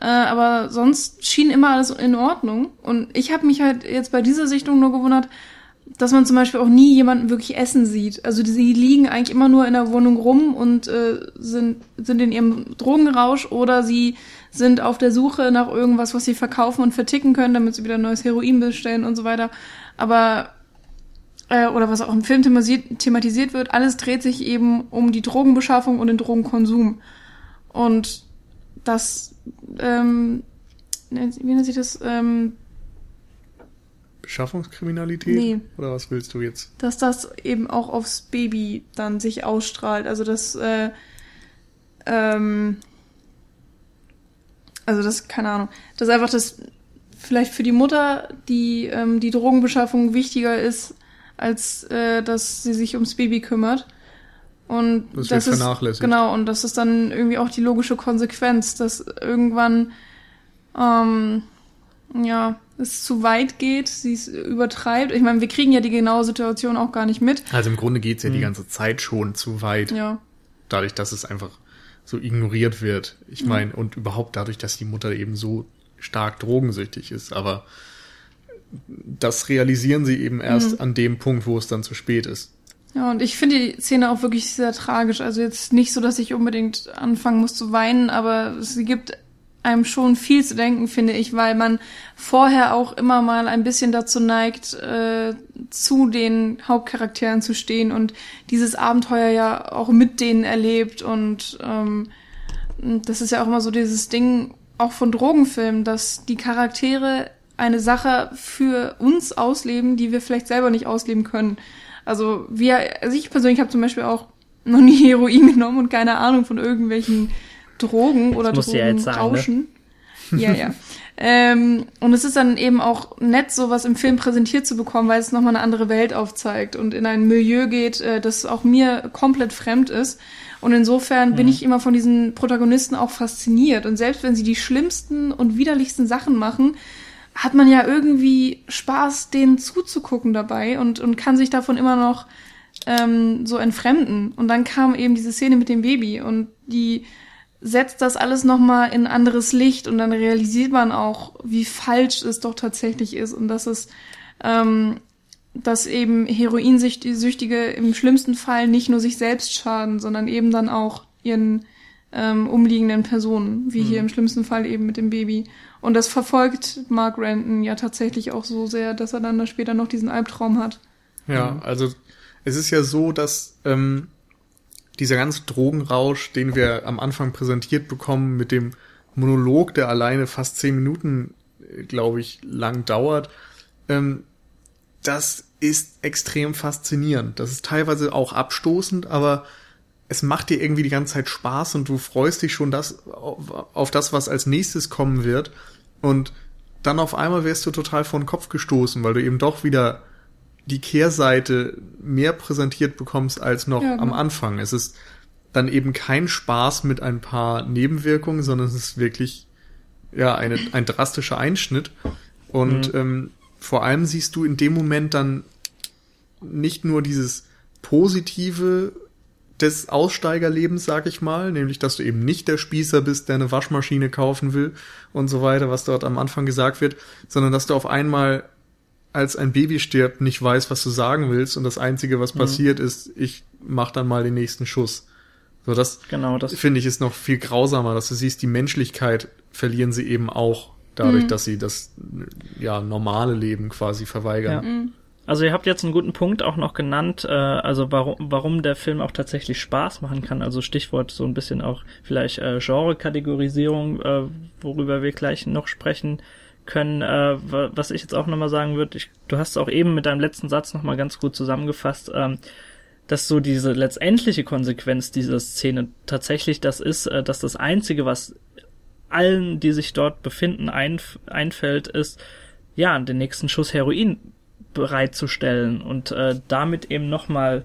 Äh, aber sonst schien immer alles in Ordnung. Und ich habe mich halt jetzt bei dieser Sichtung nur gewundert, dass man zum Beispiel auch nie jemanden wirklich essen sieht. Also die, liegen eigentlich immer nur in der Wohnung rum und äh, sind, sind in ihrem Drogenrausch oder sie sind auf der Suche nach irgendwas, was sie verkaufen und verticken können, damit sie wieder neues Heroin bestellen und so weiter. Aber äh, oder was auch im Film thematisiert, thematisiert wird, alles dreht sich eben um die Drogenbeschaffung und den Drogenkonsum. Und das ähm, wie nennt sich das? Ähm, Beschaffungskriminalität? Nee. Oder was willst du jetzt? Dass das eben auch aufs Baby dann sich ausstrahlt. Also das, äh, ähm, also das, keine Ahnung, dass einfach das vielleicht für die Mutter die, ähm, die Drogenbeschaffung wichtiger ist, als äh, dass sie sich ums Baby kümmert. Und das, das ist vernachlässigt. genau und das ist dann irgendwie auch die logische Konsequenz, dass irgendwann ähm, ja es zu weit geht, sie es übertreibt. Ich meine, wir kriegen ja die genaue Situation auch gar nicht mit. Also im Grunde geht's ja mhm. die ganze Zeit schon zu weit. Ja. Dadurch, dass es einfach so ignoriert wird. Ich meine, und überhaupt dadurch, dass die Mutter eben so stark drogensüchtig ist, aber das realisieren sie eben erst mhm. an dem Punkt, wo es dann zu spät ist. Ja, und ich finde die Szene auch wirklich sehr tragisch. Also jetzt nicht so, dass ich unbedingt anfangen muss zu weinen, aber sie gibt einem schon viel zu denken, finde ich, weil man vorher auch immer mal ein bisschen dazu neigt, äh, zu den Hauptcharakteren zu stehen und dieses Abenteuer ja auch mit denen erlebt. Und ähm, das ist ja auch immer so dieses Ding, auch von Drogenfilmen, dass die Charaktere eine Sache für uns ausleben, die wir vielleicht selber nicht ausleben können. Also wir, also ich persönlich habe zum Beispiel auch noch nie Heroin genommen und keine Ahnung von irgendwelchen Drogen oder Drogenrauschen. Ja, ne? ja. ähm, und es ist dann eben auch nett, sowas im Film präsentiert zu bekommen, weil es nochmal eine andere Welt aufzeigt und in ein Milieu geht, äh, das auch mir komplett fremd ist. Und insofern mhm. bin ich immer von diesen Protagonisten auch fasziniert. Und selbst wenn sie die schlimmsten und widerlichsten Sachen machen, hat man ja irgendwie Spaß, denen zuzugucken dabei und, und kann sich davon immer noch ähm, so entfremden. Und dann kam eben diese Szene mit dem Baby und die setzt das alles nochmal in anderes Licht und dann realisiert man auch, wie falsch es doch tatsächlich ist und dass es, ähm, dass eben Heroinsüchtige im schlimmsten Fall nicht nur sich selbst schaden, sondern eben dann auch ihren ähm, umliegenden Personen, wie mhm. hier im schlimmsten Fall eben mit dem Baby. Und das verfolgt Mark Renton ja tatsächlich auch so sehr, dass er dann da später noch diesen Albtraum hat. Ja, also es ist ja so, dass ähm, dieser ganze Drogenrausch, den wir am Anfang präsentiert bekommen, mit dem Monolog, der alleine fast zehn Minuten, äh, glaube ich, lang dauert, ähm, das ist extrem faszinierend. Das ist teilweise auch abstoßend, aber es macht dir irgendwie die ganze Zeit Spaß und du freust dich schon das, auf, auf das, was als nächstes kommen wird. Und dann auf einmal wirst du total vor den Kopf gestoßen, weil du eben doch wieder die Kehrseite mehr präsentiert bekommst als noch ja, am genau. Anfang. Es ist dann eben kein Spaß mit ein paar Nebenwirkungen, sondern es ist wirklich ja eine, ein drastischer Einschnitt. Und mhm. ähm, vor allem siehst du in dem Moment dann nicht nur dieses Positive des Aussteigerlebens, sag ich mal, nämlich dass du eben nicht der Spießer bist, der eine Waschmaschine kaufen will und so weiter, was dort am Anfang gesagt wird, sondern dass du auf einmal als ein Baby stirbt, nicht weiß, was du sagen willst und das Einzige, was mhm. passiert, ist, ich mach dann mal den nächsten Schuss. So, das, genau, das finde ich ist noch viel grausamer, dass du siehst, die Menschlichkeit verlieren sie eben auch dadurch, mhm. dass sie das ja normale Leben quasi verweigern. Ja. Mhm. Also ihr habt jetzt einen guten Punkt auch noch genannt, äh, also warum, warum der Film auch tatsächlich Spaß machen kann. Also Stichwort so ein bisschen auch vielleicht äh, Genre-Kategorisierung, äh, worüber wir gleich noch sprechen können. Äh, was ich jetzt auch nochmal sagen würde, ich, du hast auch eben mit deinem letzten Satz nochmal ganz gut zusammengefasst, ähm, dass so diese letztendliche Konsequenz dieser Szene tatsächlich das ist, äh, dass das Einzige, was allen, die sich dort befinden, einf einfällt, ist, ja, den nächsten Schuss Heroin bereitzustellen und äh, damit eben nochmal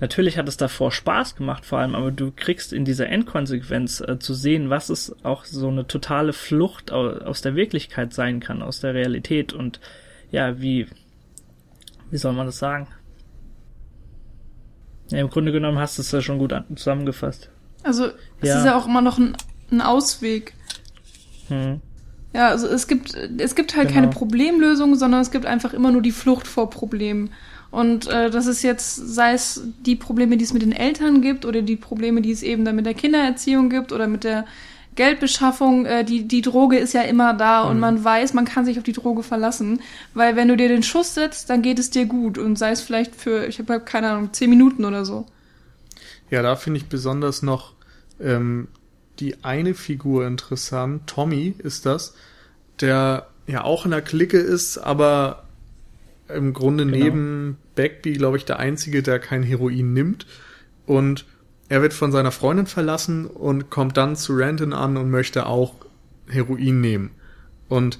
Natürlich hat es davor Spaß gemacht vor allem, aber du kriegst in dieser Endkonsequenz äh, zu sehen, was es auch so eine totale Flucht aus der Wirklichkeit sein kann, aus der Realität und ja, wie, wie soll man das sagen? Ja, im Grunde genommen hast du es ja schon gut zusammengefasst. Also, es ja. ist ja auch immer noch ein, ein Ausweg. Hm. Ja, also es gibt, es gibt halt genau. keine Problemlösung, sondern es gibt einfach immer nur die Flucht vor Problemen. Und äh, das ist jetzt, sei es die Probleme, die es mit den Eltern gibt oder die Probleme, die es eben dann mit der Kindererziehung gibt oder mit der Geldbeschaffung, äh, die, die Droge ist ja immer da mhm. und man weiß, man kann sich auf die Droge verlassen, weil wenn du dir den Schuss setzt, dann geht es dir gut und sei es vielleicht für, ich habe keine Ahnung, zehn Minuten oder so. Ja, da finde ich besonders noch ähm, die eine Figur interessant. Tommy ist das, der ja auch in der Clique ist, aber im Grunde genau. neben Bagby, glaube ich, der Einzige, der kein Heroin nimmt. Und er wird von seiner Freundin verlassen und kommt dann zu Ranton an und möchte auch Heroin nehmen. Und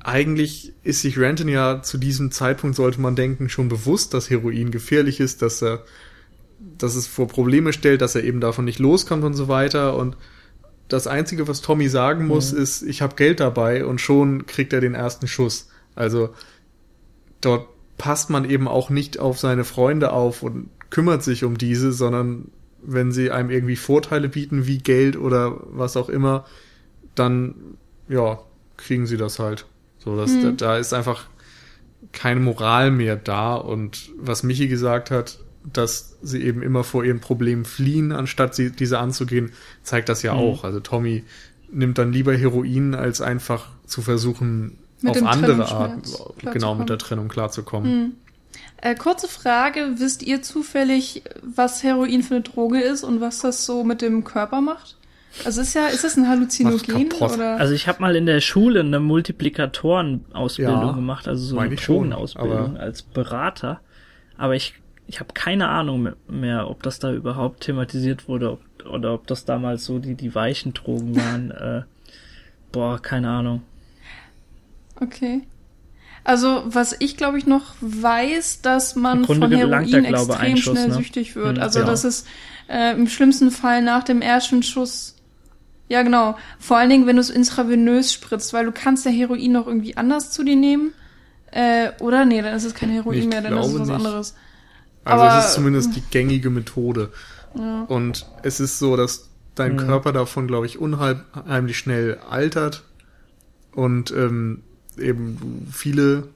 eigentlich ist sich Ranton ja zu diesem Zeitpunkt, sollte man denken, schon bewusst, dass Heroin gefährlich ist, dass er, dass es vor Probleme stellt, dass er eben davon nicht loskommt und so weiter. Und das Einzige, was Tommy sagen muss, mhm. ist, ich habe Geld dabei und schon kriegt er den ersten Schuss. Also dort passt man eben auch nicht auf seine Freunde auf und kümmert sich um diese, sondern wenn sie einem irgendwie Vorteile bieten, wie Geld oder was auch immer, dann, ja, kriegen sie das halt. So, dass, da, da ist einfach keine Moral mehr da und was Michi gesagt hat, dass sie eben immer vor ihren Problemen fliehen, anstatt sie, diese anzugehen, zeigt das ja Mhm. auch. Also Tommy nimmt dann lieber Heroin, als einfach zu versuchen, Mit auf andere Art, genau, mit der Trennung klarzukommen. Hm. Äh, kurze Frage, wisst ihr zufällig, was Heroin für eine Droge ist und was das so mit dem Körper macht? Also ist ja, ist das ein Halluzinogen oder? Also ich habe mal in der Schule eine Multiplikatoren-Ausbildung Ja, gemacht, also so eine schon, Drogenausbildung aber- als Berater. Aber ich, ich habe keine Ahnung me- mehr, ob das da überhaupt thematisiert wurde ob, oder ob das damals so die, die weichen Drogen waren. äh, boah, keine Ahnung. Okay. Also, was ich glaube ich noch weiß, dass man von Heroin der, glaube, extrem ein Schuss, schnell ne? süchtig wird. Hm, also, ja. dass es äh, im schlimmsten Fall nach dem ersten Schuss. Ja, genau. Vor allen Dingen, wenn du es intravenös spritzt, weil du kannst ja Heroin noch irgendwie anders zu dir nehmen. Äh, oder? Nee, dann ist es kein Heroin Ich mehr, dann ist es was nicht. anderes. Also Aber- es ist zumindest die gängige Methode. Ja. Und es ist so, dass dein Mhm. Körper davon, glaube ich, unheimlich schnell altert und ähm, eben du viele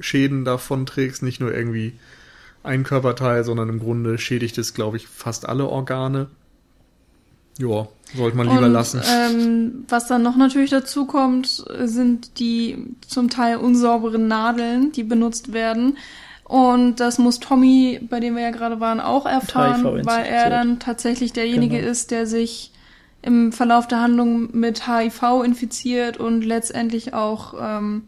Schäden davon trägst, nicht nur irgendwie ein Körperteil, sondern im Grunde schädigt es, glaube ich, fast alle Organe. Ja, sollte man lieber Und, lassen. Ähm, was dann noch natürlich dazu kommt, sind die zum Teil unsauberen Nadeln, die benutzt werden. Und das muss Tommy, bei dem wir ja gerade waren, auch erfahren, weil er dann tatsächlich derjenige Genau. ist, der sich im Verlauf der Handlung mit HIV infiziert und letztendlich auch ähm,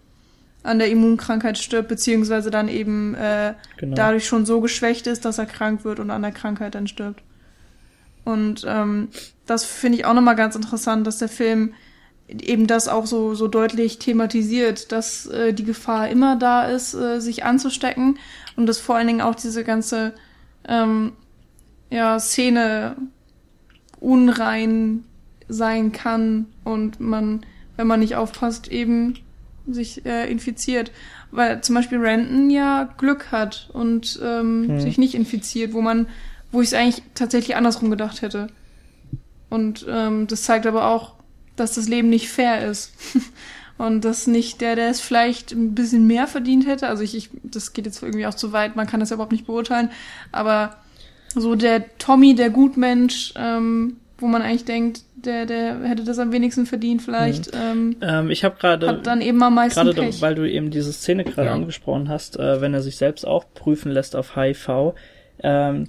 an der Immunkrankheit stirbt, beziehungsweise dann eben äh, Genau. dadurch schon so geschwächt ist, dass er krank wird und an der Krankheit dann stirbt. Und ähm, das finde ich auch nochmal ganz interessant, dass der Film eben das auch so, so deutlich thematisiert, dass äh, die Gefahr immer da ist, äh, sich anzustecken und dass vor allen Dingen auch diese ganze ähm, ja, Szene unrein sein kann und man, wenn man nicht aufpasst, eben sich äh, infiziert. Weil zum Beispiel Renton ja Glück hat und ähm, Hm. sich nicht infiziert, wo man, wo ich es eigentlich tatsächlich andersrum gedacht hätte. Und ähm, das zeigt aber auch, dass das Leben nicht fair ist. Und dass nicht der, der es vielleicht ein bisschen mehr verdient hätte, also ich, ich, das geht jetzt irgendwie auch zu weit, man kann das ja überhaupt nicht beurteilen, aber so der Tommy, der Gutmensch, ähm, wo man eigentlich denkt, der, der hätte das am wenigsten verdient vielleicht, ähm, Ähm, ich habe gerade hat dann eben am meisten Gerade Pech. weil du eben diese Szene gerade Ja. angesprochen hast, äh, wenn er sich selbst auch prüfen lässt auf HIV. Ähm,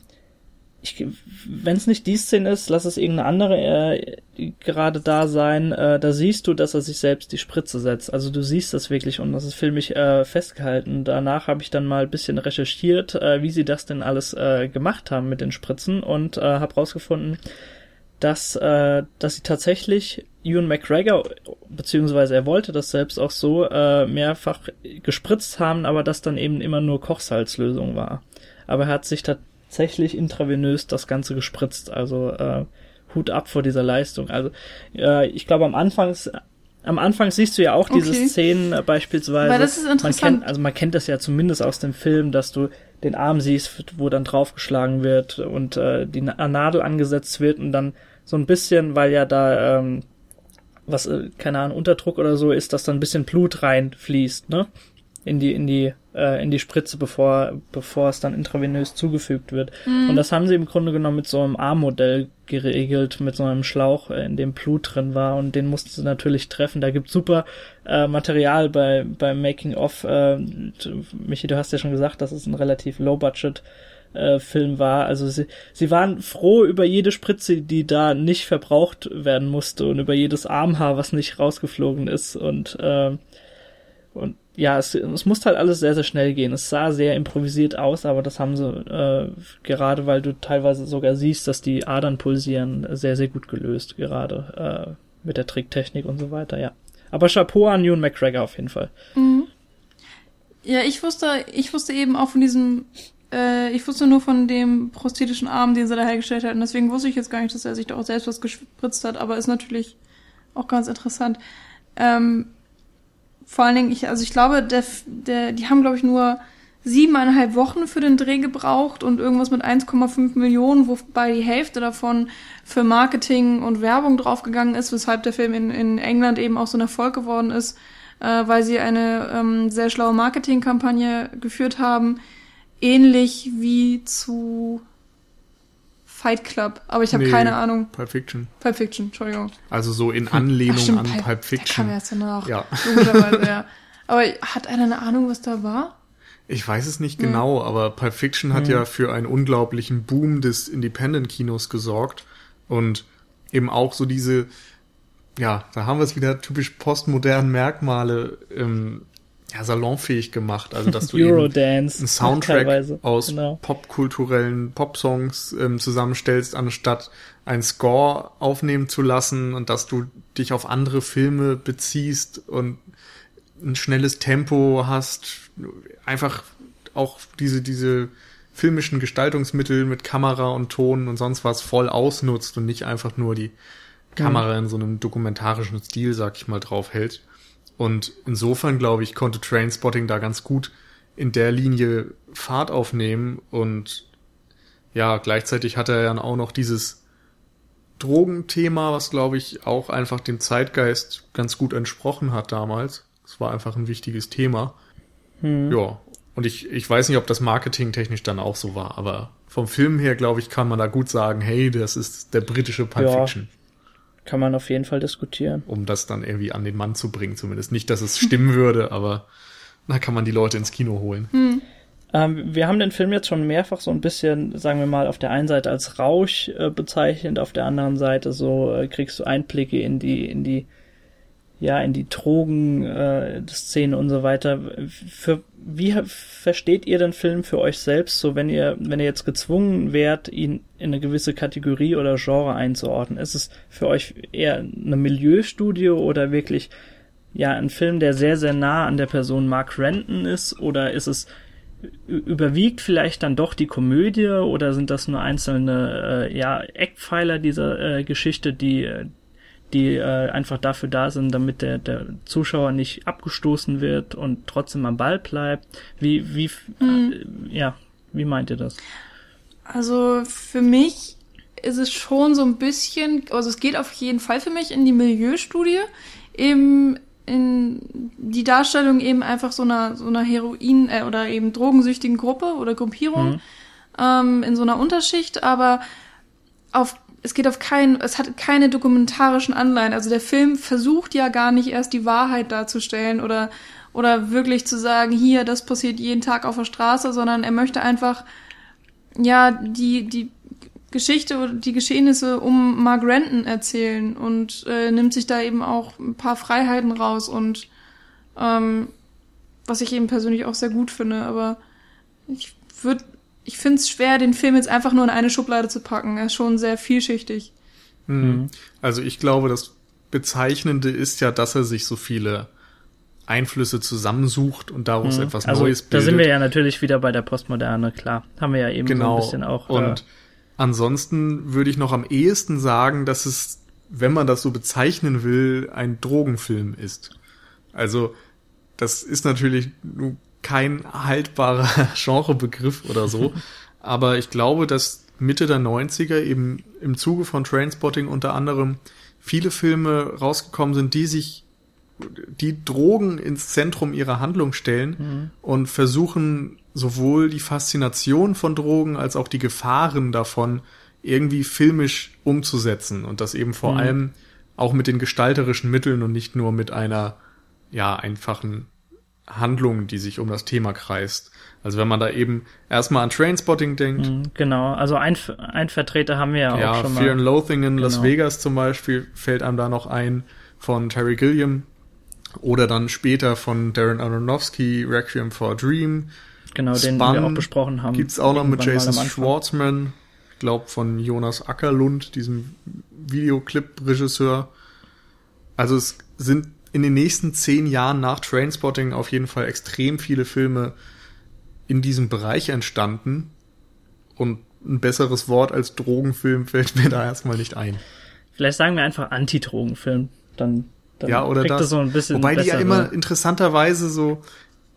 wenn es nicht die Szene ist, lass es irgendeine andere äh, gerade da sein. Äh, da siehst du, dass er sich selbst die Spritze setzt. Also du siehst das wirklich und das ist filmisch äh, festgehalten. Danach habe ich dann mal ein bisschen recherchiert, äh, wie sie das denn alles äh, gemacht haben mit den Spritzen und äh, habe rausgefunden, dass, äh, dass sie tatsächlich Ewan McGregor, beziehungsweise er wollte das selbst auch so, äh, mehrfach gespritzt haben, aber das dann eben immer nur Kochsalzlösung war. Aber er hat sich tatsächlich intravenös das Ganze gespritzt, also äh, Hut ab vor dieser Leistung. Also äh, ich glaube am Anfang am Anfang siehst du ja auch diese Okay. Szenen äh, beispielsweise. Weil das ist Man kennt, interessant. also man kennt das ja zumindest aus dem Film, dass du den Arm siehst, wo dann draufgeschlagen wird und äh, die Na- Nadel angesetzt wird und dann so ein bisschen, weil ja da ähm, was, äh, keine Ahnung, Unterdruck oder so ist, dass dann ein bisschen Blut reinfließt, ne? In die, in die, äh, in die Spritze, bevor, bevor es dann intravenös zugefügt wird. Und das haben sie im Grunde genommen mit so einem Armmodell geregelt, mit so einem Schlauch, äh, in dem Blut drin war und den mussten sie natürlich treffen. Da gibt super äh, Material bei, beim Making of. Äh, Michi, du hast ja schon gesagt, dass es ein relativ low-budget äh, Film war. Also sie, sie waren froh über jede Spritze, die da nicht verbraucht werden musste und über jedes Armhaar, was nicht rausgeflogen ist und äh, und ja, es, es musste halt alles sehr, sehr schnell gehen. Es sah sehr improvisiert aus, aber das haben sie, äh, gerade weil du teilweise sogar siehst, dass die Adern pulsieren, sehr, sehr gut gelöst, gerade äh, mit der Tricktechnik und so weiter, ja. Aber Chapeau an Ewan McGregor auf jeden Fall. Mhm. Ja, ich wusste, ich wusste eben auch von diesem, äh, ich wusste nur von dem prosthetischen Arm, den sie da hergestellt hatten. Deswegen wusste ich jetzt gar nicht, dass er sich da auch selbst was gespritzt hat, aber ist natürlich auch ganz interessant. Ähm, vor allen Dingen, ich, also ich glaube, der, der, die haben, glaube ich, nur siebeneinhalb Wochen für den Dreh gebraucht und irgendwas mit 1,5 Millionen, wobei die Hälfte davon für Marketing und Werbung draufgegangen ist, weshalb der Film in, in England eben auch so ein Erfolg geworden ist, äh, weil sie eine ähm, sehr schlaue Marketingkampagne geführt haben, ähnlich wie zu Fight Club, aber ich habe nee, keine Ahnung. Pulp Fiction. Pulp Fiction, Entschuldigung. Also so in Anlehnung Ach, stimmt, an Pulp, Pulp Fiction. Der kam erst danach. Ja. Logischerweise, ja. Aber hat einer eine Ahnung, was da war? Ich weiß es nicht genau, aber Pulp Fiction hat mhm. ja für einen unglaublichen Boom des Independent-Kinos gesorgt und eben auch so diese, ja, da haben wir es wieder typisch postmodernen Merkmale ähm, ja, salonfähig gemacht. Also dass du Eurodance einen Soundtrack aus genau. popkulturellen Popsongs ähm, zusammenstellst, anstatt einen Score aufnehmen zu lassen und dass du dich auf andere Filme beziehst und ein schnelles Tempo hast, einfach auch diese, diese filmischen Gestaltungsmittel mit Kamera und Ton und sonst was voll ausnutzt und nicht einfach nur die Kamera in so einem dokumentarischen Stil, sag ich mal, drauf hält. Und insofern, glaube ich, konnte Trainspotting da ganz gut in der Linie Fahrt aufnehmen und ja, gleichzeitig hat er dann auch noch dieses Drogenthema, was glaube ich auch einfach dem Zeitgeist ganz gut entsprochen hat damals. Es war einfach ein wichtiges Thema. Hm. Ja, und ich, ich weiß nicht, ob das marketingtechnisch dann auch so war, aber vom Film her, glaube ich, kann man da gut sagen, hey, das ist der britische Pulp ja, Fiction. Kann man auf jeden Fall diskutieren. Um das dann irgendwie an den Mann zu bringen, zumindest. Nicht, dass es stimmen würde, aber da kann man die Leute ins Kino holen. Hm. Ähm, wir haben den Film jetzt schon mehrfach so ein bisschen, sagen wir mal, auf der einen Seite als Rausch äh, bezeichnet, auf der anderen Seite so äh, kriegst du Einblicke in die, in die ja, in die Drogen, äh, und so weiter. Für, wie versteht ihr den Film für euch selbst, so wenn ihr, wenn ihr jetzt gezwungen wärt, ihn in eine gewisse Kategorie oder Genre einzuordnen? Ist es für euch eher eine Milieustudie oder wirklich, ja, ein Film, der sehr, sehr nah an der Person Mark Renton ist? Oder ist es, überwiegt vielleicht dann doch die Komödie oder sind das nur einzelne, äh, ja, Eckpfeiler dieser äh, Geschichte, die, die äh, einfach dafür da sind, damit der, der Zuschauer nicht abgestoßen wird und trotzdem am Ball bleibt. Wie, wie, mhm. äh, ja, wie meint ihr das? Also für mich ist es schon so ein bisschen, also es geht auf jeden Fall für mich in die Milieustudie, eben in die Darstellung eben einfach so einer so einer Heroin äh, oder eben drogensüchtigen Gruppe oder Gruppierung mhm. ähm, in so einer Unterschicht, aber auf es geht auf keinen, es hat keine dokumentarischen Anleihen. Also der Film versucht ja gar nicht erst die Wahrheit darzustellen oder, oder wirklich zu sagen, hier, das passiert jeden Tag auf der Straße, sondern er möchte einfach, ja, die, die Geschichte oder die Geschehnisse um Mark Renton erzählen und äh, nimmt sich da eben auch ein paar Freiheiten raus und, ähm, was ich eben persönlich auch sehr gut finde, aber ich würde ich finde es schwer, den Film jetzt einfach nur in eine Schublade zu packen. Er ist schon sehr vielschichtig. Mhm. Also ich glaube, das Bezeichnende ist ja, dass er sich so viele Einflüsse zusammensucht und daraus mhm. etwas also, Neues bildet. Da sind wir ja natürlich wieder bei der Postmoderne, klar. Haben wir ja eben genau. so ein genau. bisschen auch. Und äh, ansonsten würde ich noch am ehesten sagen, dass es, wenn man das so bezeichnen will, ein Drogenfilm ist. Also, das ist natürlich, kein haltbarer Genrebegriff oder so. Aber ich glaube, dass Mitte der 90er eben im Zuge von Trainspotting unter anderem viele Filme rausgekommen sind, die sich die Drogen ins Zentrum ihrer Handlung stellen mhm. und versuchen sowohl die Faszination von Drogen als auch die Gefahren davon irgendwie filmisch umzusetzen und das eben vor mhm. allem auch mit den gestalterischen Mitteln und nicht nur mit einer ja einfachen Handlung, die sich um das Thema kreist. Also wenn man da eben erstmal an Trainspotting denkt. Mhm, genau, also ein, ein Vertreter haben wir ja, ja auch schon Fear mal. and Loathing in genau. Las Vegas zum Beispiel fällt einem da noch ein von Terry Gilliam oder dann später von Darren Aronofsky Requiem for a Dream. Genau, Spun den wir auch besprochen haben. Gibt's auch noch mit Jason Schwartzman, glaub von Jonas Ackerlund, diesem Videoclip-Regisseur. Also es sind in den nächsten zehn Jahren nach Trainspotting auf jeden Fall extrem viele Filme in diesem Bereich entstanden. Und ein besseres Wort als Drogenfilm fällt mir da erstmal nicht ein. Vielleicht sagen wir einfach Anti-Drogenfilm. Dann, dann ja, oder das. das so ein bisschen Wobei die ja immer interessanterweise so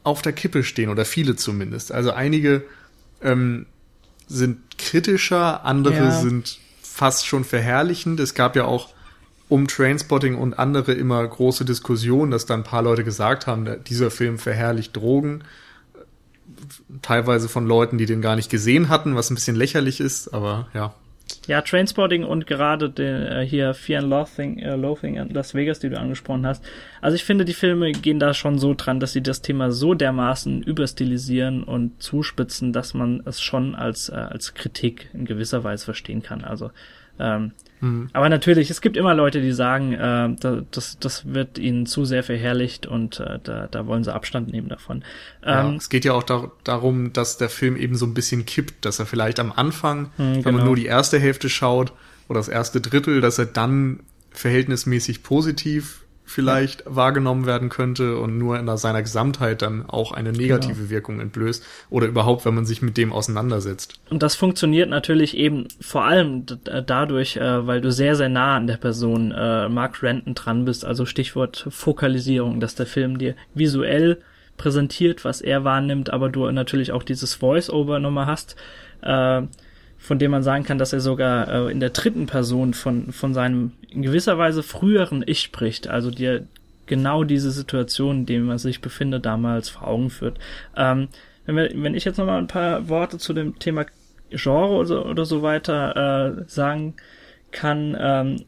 auf der Kippe stehen oder viele zumindest. Also einige ähm, sind kritischer, andere Ja. sind fast schon verherrlichend. Es gab ja auch um Trainspotting und andere immer große Diskussionen, dass dann ein paar Leute gesagt haben, dieser Film verherrlicht Drogen. Teilweise von Leuten, die den gar nicht gesehen hatten, was ein bisschen lächerlich ist, aber ja. Ja, Trainspotting und gerade den, äh, hier Fear and Loathing, äh, Loathing in Las Vegas, die du angesprochen hast. Also ich finde, die Filme gehen da schon so dran, dass sie das Thema so dermaßen überstilisieren und zuspitzen, dass man es schon als, äh, als Kritik in gewisser Weise verstehen kann. Also ähm, aber natürlich, es gibt immer Leute, die sagen, äh, da, das, das wird ihnen zu sehr verherrlicht und äh, da, da wollen sie Abstand nehmen davon. ja. Ähm, Es geht ja auch dar darum, dass der Film eben so ein bisschen kippt, dass er vielleicht am Anfang, wenn genau. man nur die erste Hälfte schaut oder das erste Drittel, dass er dann verhältnismäßig positiv vielleicht wahrgenommen werden könnte und nur in seiner Gesamtheit dann auch eine negative Genau. Wirkung entblößt oder überhaupt, wenn man sich mit dem auseinandersetzt. Und das funktioniert natürlich eben vor allem d- dadurch, äh, weil du sehr, sehr nah an der Person äh, Mark Renton dran bist. Also Stichwort Fokalisierung, dass der Film dir visuell präsentiert, was er wahrnimmt, aber du natürlich auch dieses Voice-Over nochmal hast, äh, von dem man sagen kann, dass er sogar äh, in der dritten Person von, von seinem in gewisser Weise früheren Ich spricht. Also dir genau diese Situation, in der man sich befindet, damals vor Augen führt. Ähm, wenn, wir, wenn ich jetzt nochmal ein paar Worte zu dem Thema Genre oder, so- oder so weiter äh, sagen kann, ähm,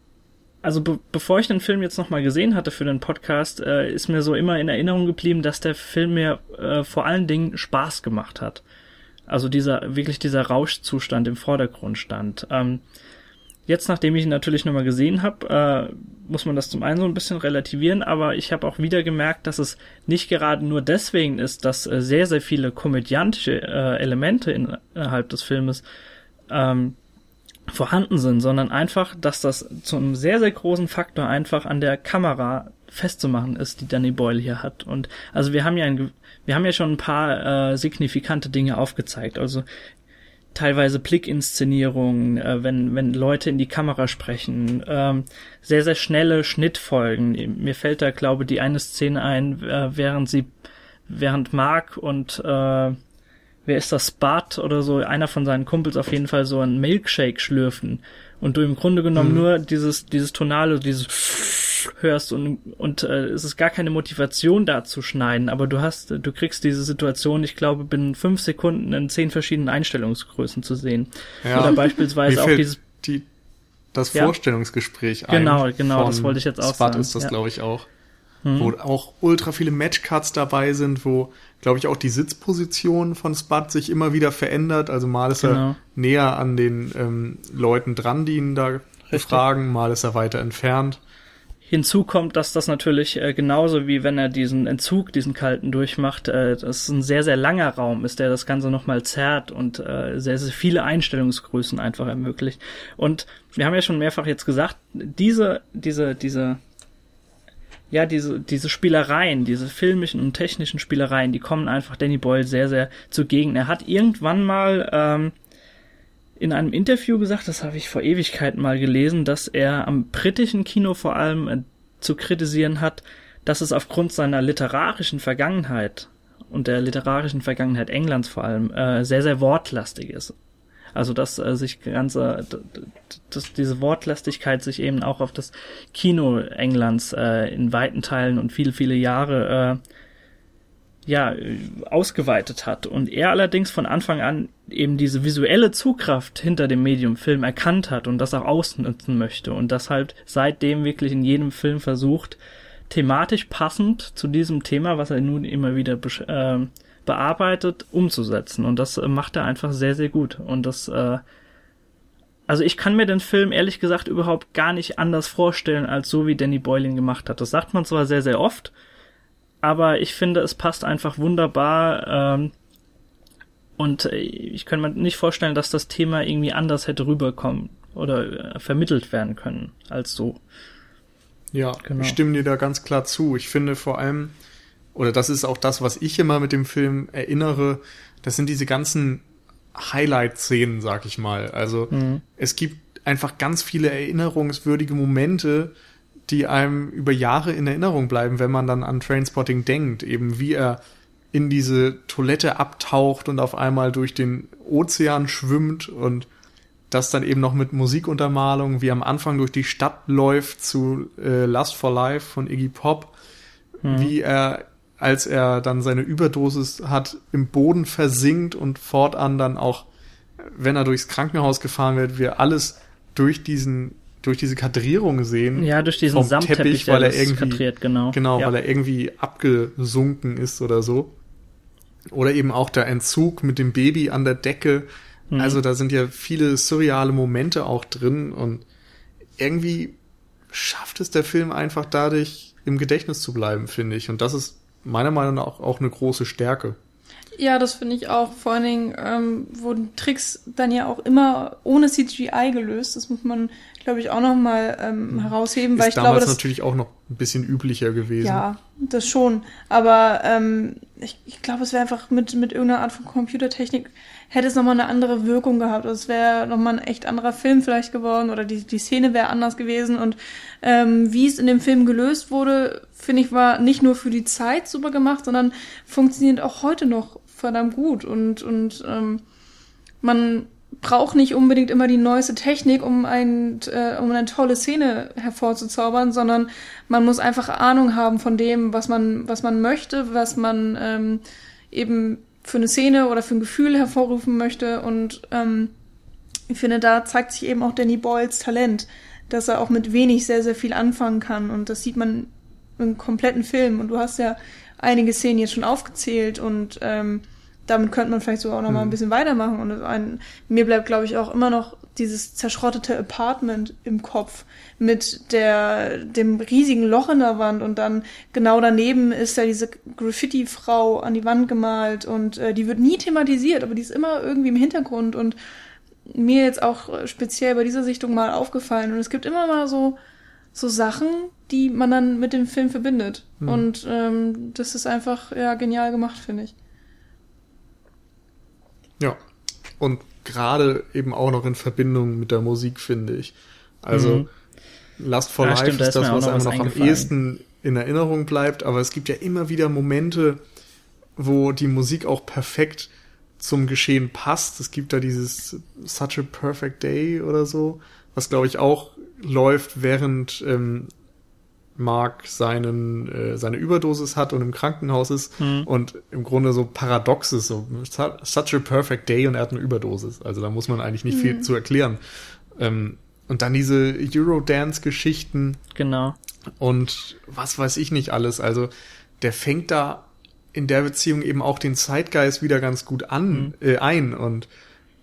also be bevor ich den Film jetzt nochmal gesehen hatte für den Podcast, äh, ist mir so immer in Erinnerung geblieben, dass der Film mir äh, vor allen Dingen Spaß gemacht hat. Also dieser, wirklich dieser Rauschzustand im Vordergrund stand. Ähm, jetzt, nachdem ich ihn natürlich nochmal gesehen habe, äh, muss man das zum einen so ein bisschen relativieren, aber ich habe auch wieder gemerkt, dass es nicht gerade nur deswegen ist, dass äh, sehr, sehr viele komödiantische äh, Elemente in- innerhalb des Filmes ähm, vorhanden sind, sondern einfach, dass das zu einem sehr, sehr großen Faktor einfach an der Kamera festzumachen ist, die Danny Boyle hier hat. Und also wir haben ja ein, wir haben ja schon ein paar äh, signifikante Dinge aufgezeigt. Also teilweise Blickinszenierungen, äh, wenn, wenn Leute in die Kamera sprechen, ähm, sehr, sehr schnelle Schnittfolgen. Mir fällt da, glaube die eine Szene ein, äh, während sie, während Mark und äh, wer ist das, Spart oder so, einer von seinen Kumpels auf jeden Fall so einen Milkshake schlürfen und du im Grunde genommen nur dieses, dieses Tonale, dieses hörst und, und äh, es ist gar keine Motivation da zu schneiden, aber du hast, du kriegst diese Situation, ich glaube, binnen fünf Sekunden in zehn verschiedenen Einstellungsgrößen zu sehen. Ja. Oder beispielsweise auch dieses die, das Ja. Vorstellungsgespräch ein. Genau, genau, das wollte ich jetzt auch Spud sagen, ist das, ja. Glaube ich, auch. Wo auch ultra viele Matchcuts dabei sind, wo, glaube ich, auch die Sitzposition von Spud sich immer wieder verändert. Also mal ist Genau. er näher an den ähm, Leuten dran, die ihn da befragen, mal ist er weiter entfernt. Hinzu kommt, dass das natürlich äh, genauso wie wenn er diesen Entzug, diesen kalten durchmacht, äh, das ein sehr, sehr langer Raum ist, der das Ganze nochmal zerrt und äh, sehr, sehr viele Einstellungsgrößen einfach ermöglicht. Und wir haben ja schon mehrfach jetzt gesagt, diese, diese, diese, ja, diese, diese Spielereien, diese filmischen und technischen Spielereien, die kommen einfach Danny Boyle sehr, sehr zugegen. Er hat irgendwann mal ähm, in einem Interview gesagt, das habe ich vor Ewigkeiten mal gelesen, dass er am britischen Kino vor allem äh, zu kritisieren hat, dass es aufgrund seiner literarischen Vergangenheit und der literarischen Vergangenheit Englands vor allem äh, sehr, sehr wortlastig ist. Also dass äh, sich ganze, dass diese Wortlastigkeit sich eben auch auf das Kino Englands äh, in weiten Teilen und viele, viele Jahre äh, ja, ausgeweitet hat. Und er allerdings von Anfang an eben diese visuelle Zugkraft hinter dem Medium Film erkannt hat und das auch ausnutzen möchte und das halt seitdem wirklich in jedem Film versucht, thematisch passend zu diesem Thema, was er nun immer wieder äh, bearbeitet, umzusetzen. Und das äh, macht er einfach sehr, sehr gut. Und das, äh, also ich kann mir den Film ehrlich gesagt überhaupt gar nicht anders vorstellen, als so wie Danny Boyle ihn gemacht hat. Das sagt man zwar sehr, sehr oft, aber ich finde, es passt einfach wunderbar. Ähm, und äh, ich kann mir nicht vorstellen, dass das Thema irgendwie anders hätte rüberkommen oder äh, vermittelt werden können als so. Ja, Genau. ich stimme dir da ganz klar zu. Ich finde vor allem, oder das ist auch das, was ich immer mit dem Film erinnere, das sind diese ganzen Highlight-Szenen, sag ich mal. Also es gibt einfach ganz viele erinnerungswürdige Momente, die einem über Jahre in Erinnerung bleiben, wenn man dann an Trainspotting denkt, eben wie er in diese Toilette abtaucht und auf einmal durch den Ozean schwimmt und das dann eben noch mit Musikuntermalung, wie am Anfang durch die Stadt läuft zu äh, Lust for Life von Iggy Pop, mhm. wie er, als er dann seine Überdosis hat, im Boden versinkt und fortan dann auch, wenn er durchs Krankenhaus gefahren wird, wir alles durch diesen durch diese Kadrierung sehen. Ja, durch diesen Samtteppich, Teppich, weil er irgendwie kadriert, genau. Genau, ja. weil er irgendwie abgesunken ist oder so. Oder eben auch der Entzug mit dem Baby an der Decke. Mhm. Also da sind ja viele surreale Momente auch drin und irgendwie schafft es der Film einfach dadurch im Gedächtnis zu bleiben, finde ich. Und das ist meiner Meinung nach auch, eine große Stärke. Ja, das finde ich auch. Vor allen Dingen ähm, wurden Tricks dann ja auch immer ohne CGI gelöst. Das muss man, glaube ich, auch noch mal ähm, mhm. herausheben, ist weil ich damals glaube, das natürlich auch noch ein bisschen üblicher gewesen. Ja, das schon. Aber ähm, ich, ich glaube, es wäre einfach mit mit irgendeiner Art von Computertechnik hätte es noch mal eine andere Wirkung gehabt. Also es wäre noch mal ein echt anderer Film vielleicht geworden oder die die Szene wäre anders gewesen. Und ähm, wie es in dem Film gelöst wurde, finde ich, war nicht nur für die Zeit super gemacht, sondern funktioniert auch heute noch verdammt gut und, und ähm, man braucht nicht unbedingt immer die neueste Technik, um, ein, äh, um eine tolle Szene hervorzuzaubern, sondern man muss einfach Ahnung haben von dem, was man, was man möchte, was man ähm, eben für eine Szene oder für ein Gefühl hervorrufen möchte. Und ähm, ich finde, da zeigt sich eben auch Danny Boyles Talent, dass er auch mit wenig sehr, sehr viel anfangen kann. Und das sieht man im kompletten Film. Und du hast ja einige Szenen jetzt schon aufgezählt und ähm, damit könnte man vielleicht sogar auch noch mal ein mhm. bisschen weitermachen. Und ein, mir bleibt, glaube ich, auch immer noch dieses zerschrottete Apartment im Kopf mit der, dem riesigen Loch in der Wand und dann genau daneben ist ja diese Graffiti-Frau an die Wand gemalt und äh, die wird nie thematisiert, aber die ist immer irgendwie im Hintergrund und mir jetzt auch speziell bei dieser Sichtung mal aufgefallen. Und es gibt immer mal so, so Sachen, die man dann mit dem Film verbindet. Mhm. Und ähm, das ist einfach ja genial gemacht, finde ich. Ja. Und gerade eben auch noch in Verbindung mit der Musik, finde ich. Also mhm. Last for ja, Life stimmt, ist das, was einem noch am ehesten in Erinnerung bleibt, aber es gibt ja immer wieder Momente, wo die Musik auch perfekt zum Geschehen passt. Es gibt da dieses Such a Perfect Day oder so, was glaube ich auch läuft, während ähm, Mark seinen, äh, seine Überdosis hat und im Krankenhaus ist mhm. und im Grunde so paradox ist, so such a perfect day und er hat eine Überdosis. Also da muss man eigentlich nicht mhm. viel zu erklären. Ähm, und dann diese Eurodance-Geschichten. Genau. Und was weiß ich nicht alles. Also der fängt da in der Beziehung eben auch den Zeitgeist wieder ganz gut an, mhm. äh, ein und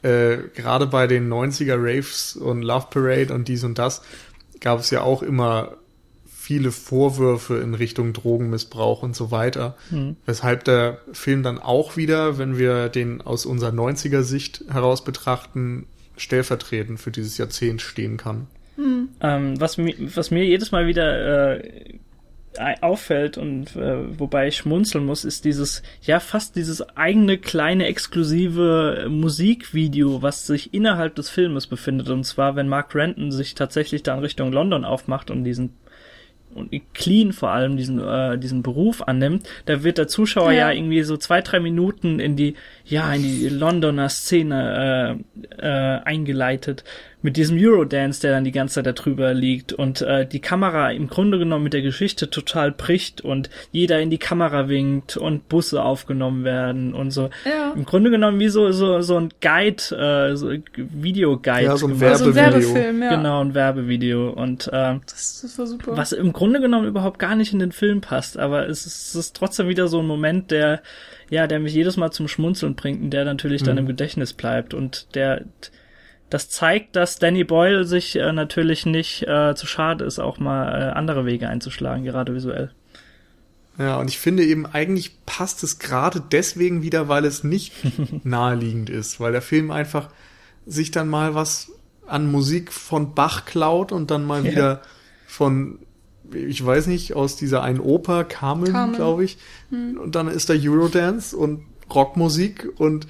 äh, gerade bei den 90er Raves und Love Parade und dies und das gab es ja auch immer viele Vorwürfe in Richtung Drogenmissbrauch und so weiter. Mhm. Weshalb der Film dann auch wieder, wenn wir den aus unserer 90er Sicht heraus betrachten, stellvertretend für dieses Jahrzehnt stehen kann. Mhm. Ähm, was, mi was mir jedes Mal wieder äh, auffällt und äh, wobei ich schmunzeln muss, ist dieses, ja, fast dieses eigene kleine exklusive Musikvideo, was sich innerhalb des Filmes befindet. Und zwar, wenn Mark Renton sich tatsächlich dann Richtung London aufmacht und diesen und clean vor allem diesen äh, diesen Beruf annimmt, da wird der Zuschauer ja. ja. irgendwie so zwei drei Minuten in die ja in die Londoner Szene äh, äh, eingeleitet mit diesem Eurodance, der dann die ganze Zeit da drüber liegt und äh, die Kamera im Grunde genommen mit der Geschichte total bricht und jeder in die Kamera winkt und Busse aufgenommen werden und so. Ja. Im Grunde genommen wie so so so ein Guide, äh, so Videoguide. Ja, so ein Werbevideo. Also ein Werbefilm, ja. Genau, ein Werbevideo und äh, das, das war super. Was im Grunde genommen überhaupt gar nicht in den Film passt, aber es ist, es ist trotzdem wieder so ein Moment, der ja, der mich jedes Mal zum Schmunzeln bringt und der natürlich mhm. dann im Gedächtnis bleibt und der das zeigt, dass Danny Boyle sich äh, natürlich nicht äh, zu schade ist, auch mal äh, andere Wege einzuschlagen, gerade visuell. Ja, und ich finde eben, eigentlich passt es gerade deswegen wieder, weil es nicht naheliegend ist, weil der Film einfach sich dann mal was an Musik von Bach klaut und dann mal ja. wieder von, ich weiß nicht, aus dieser einen Oper, Carmen, Carmen. glaube ich. Hm. Und dann ist da Eurodance und Rockmusik und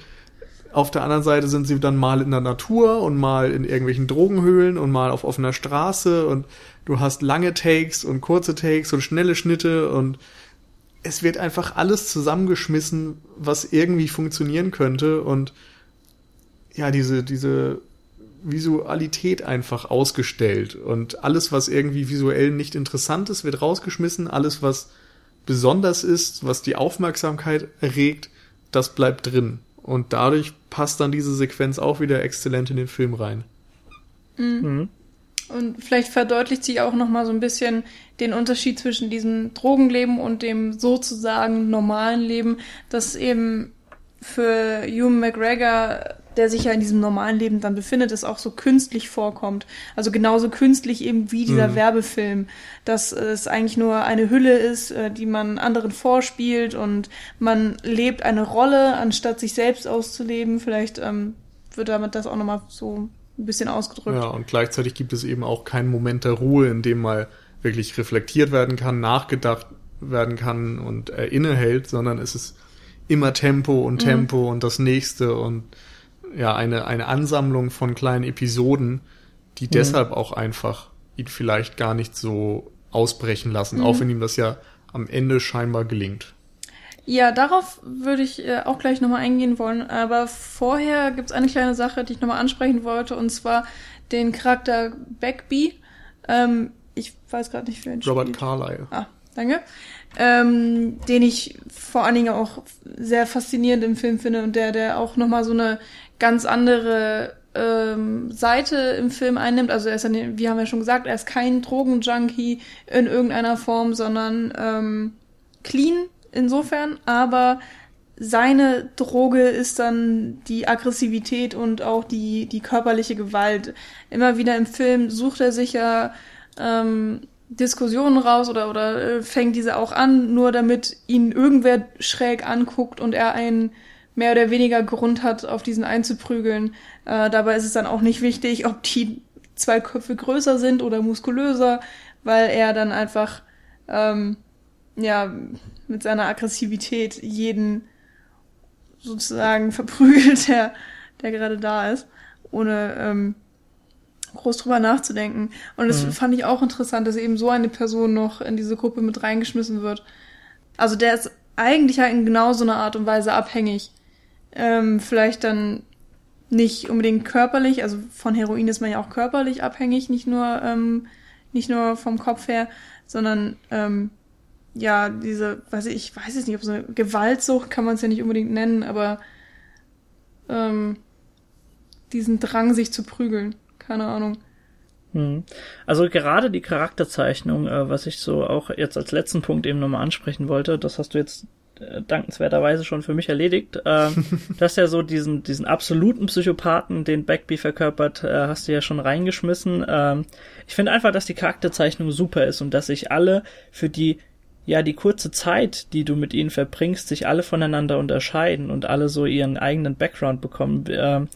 auf der anderen Seite sind sie dann mal in der Natur und mal in irgendwelchen Drogenhöhlen und mal auf offener Straße und du hast lange Takes und kurze Takes und schnelle Schnitte und es wird einfach alles zusammengeschmissen, was irgendwie funktionieren könnte und ja, diese, diese Visualität einfach ausgestellt und alles, was irgendwie visuell nicht interessant ist, wird rausgeschmissen, alles, was besonders ist, was die Aufmerksamkeit erregt, das bleibt drin. Und dadurch passt dann diese Sequenz auch wieder exzellent in den Film rein. Mhm. Und vielleicht verdeutlicht sich auch nochmal so ein bisschen den Unterschied zwischen diesem Drogenleben und dem sozusagen normalen Leben, dass eben für Hugh McGregor, der sich ja in diesem normalen Leben dann befindet, es auch so künstlich vorkommt. Also genauso künstlich eben wie dieser mhm. Werbefilm, dass es eigentlich nur eine Hülle ist, äh, die man anderen vorspielt und man lebt eine Rolle, anstatt sich selbst auszuleben. Vielleicht ähm, wird damit das auch nochmal so ein bisschen ausgedrückt. Ja, und gleichzeitig gibt es eben auch keinen Moment der Ruhe, in dem mal wirklich reflektiert werden kann, nachgedacht werden kann und er innehält, sondern es ist immer Tempo und mhm. Tempo mhm. und das nächste und ja, eine, eine Ansammlung von kleinen Episoden, die mhm. deshalb auch einfach ihn vielleicht gar nicht so ausbrechen lassen, mhm. auch wenn ihm das ja am Ende scheinbar gelingt. Ja, darauf würde ich äh, auch gleich nochmal eingehen wollen. Aber vorher gibt's eine kleine Sache, die ich nochmal ansprechen wollte, und zwar den Charakter Backby. Ähm, ich weiß gerade nicht, wer ihn Robert spielt. Carlyle. Ah, danke. Ähm, den ich vor allen Dingen auch sehr faszinierend im Film finde und der, der auch nochmal so eine ganz andere ähm, Seite im Film einnimmt. Also er ist, ja, wie haben wir schon gesagt, er ist kein Drogenjunkie in irgendeiner Form, sondern ähm, clean insofern, aber seine Droge ist dann die Aggressivität und auch die, die körperliche Gewalt. Immer wieder im Film sucht er sich ja ähm, Diskussionen raus oder, oder äh, fängt diese auch an, nur damit ihn irgendwer schräg anguckt und er einen mehr oder weniger Grund hat, auf diesen einzuprügeln. Äh, dabei ist es dann auch nicht wichtig, ob die zwei Köpfe größer sind oder muskulöser, weil er dann einfach ähm, ja mit seiner Aggressivität jeden sozusagen verprügelt, der, der gerade da ist, ohne ähm, groß drüber nachzudenken. Und das mhm. fand ich auch interessant, dass eben so eine Person noch in diese Gruppe mit reingeschmissen wird. Also der ist eigentlich halt in genau so einer Art und Weise abhängig. Ähm, vielleicht dann nicht unbedingt körperlich, also von Heroin ist man ja auch körperlich abhängig, nicht nur, ähm, nicht nur vom Kopf her, sondern ähm, ja, diese, weiß ich, ich weiß es nicht, ob so eine Gewaltsucht kann man es ja nicht unbedingt nennen, aber ähm, diesen Drang, sich zu prügeln. Keine Ahnung. Hm. Also gerade die Charakterzeichnung, äh, was ich so auch jetzt als letzten Punkt eben nochmal ansprechen wollte, das hast du jetzt dankenswerterweise schon für mich erledigt. Äh, dass ja so diesen, diesen absoluten Psychopathen, den Backby verkörpert, äh, hast du ja schon reingeschmissen. Ähm, ich finde einfach, dass die Charakterzeichnung super ist und dass sich alle für die ja, die kurze Zeit, die du mit ihnen verbringst, sich alle voneinander unterscheiden und alle so ihren eigenen Background bekommen. Äh,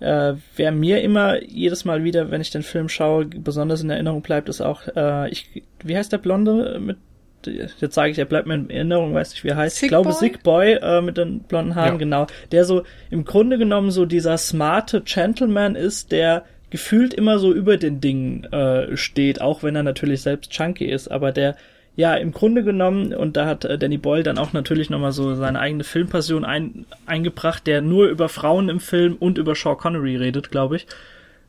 äh, wer mir immer jedes Mal wieder, wenn ich den Film schaue, besonders in Erinnerung bleibt, ist auch, äh, ich, wie heißt der Blonde mit, jetzt sage ich, er bleibt mir in Erinnerung, weiß nicht, wie er heißt. Sick ich glaube, Boy? Sick Boy äh, mit den blonden Haaren, ja. genau. Der so im Grunde genommen so dieser smarte Gentleman ist, der gefühlt immer so über den Dingen äh, steht, auch wenn er natürlich selbst Chunky ist, aber der ja, im Grunde genommen, und da hat äh, Danny Boyle dann auch natürlich nochmal so seine eigene Filmpassion ein, eingebracht, der nur über Frauen im Film und über Sean Connery redet, glaube ich.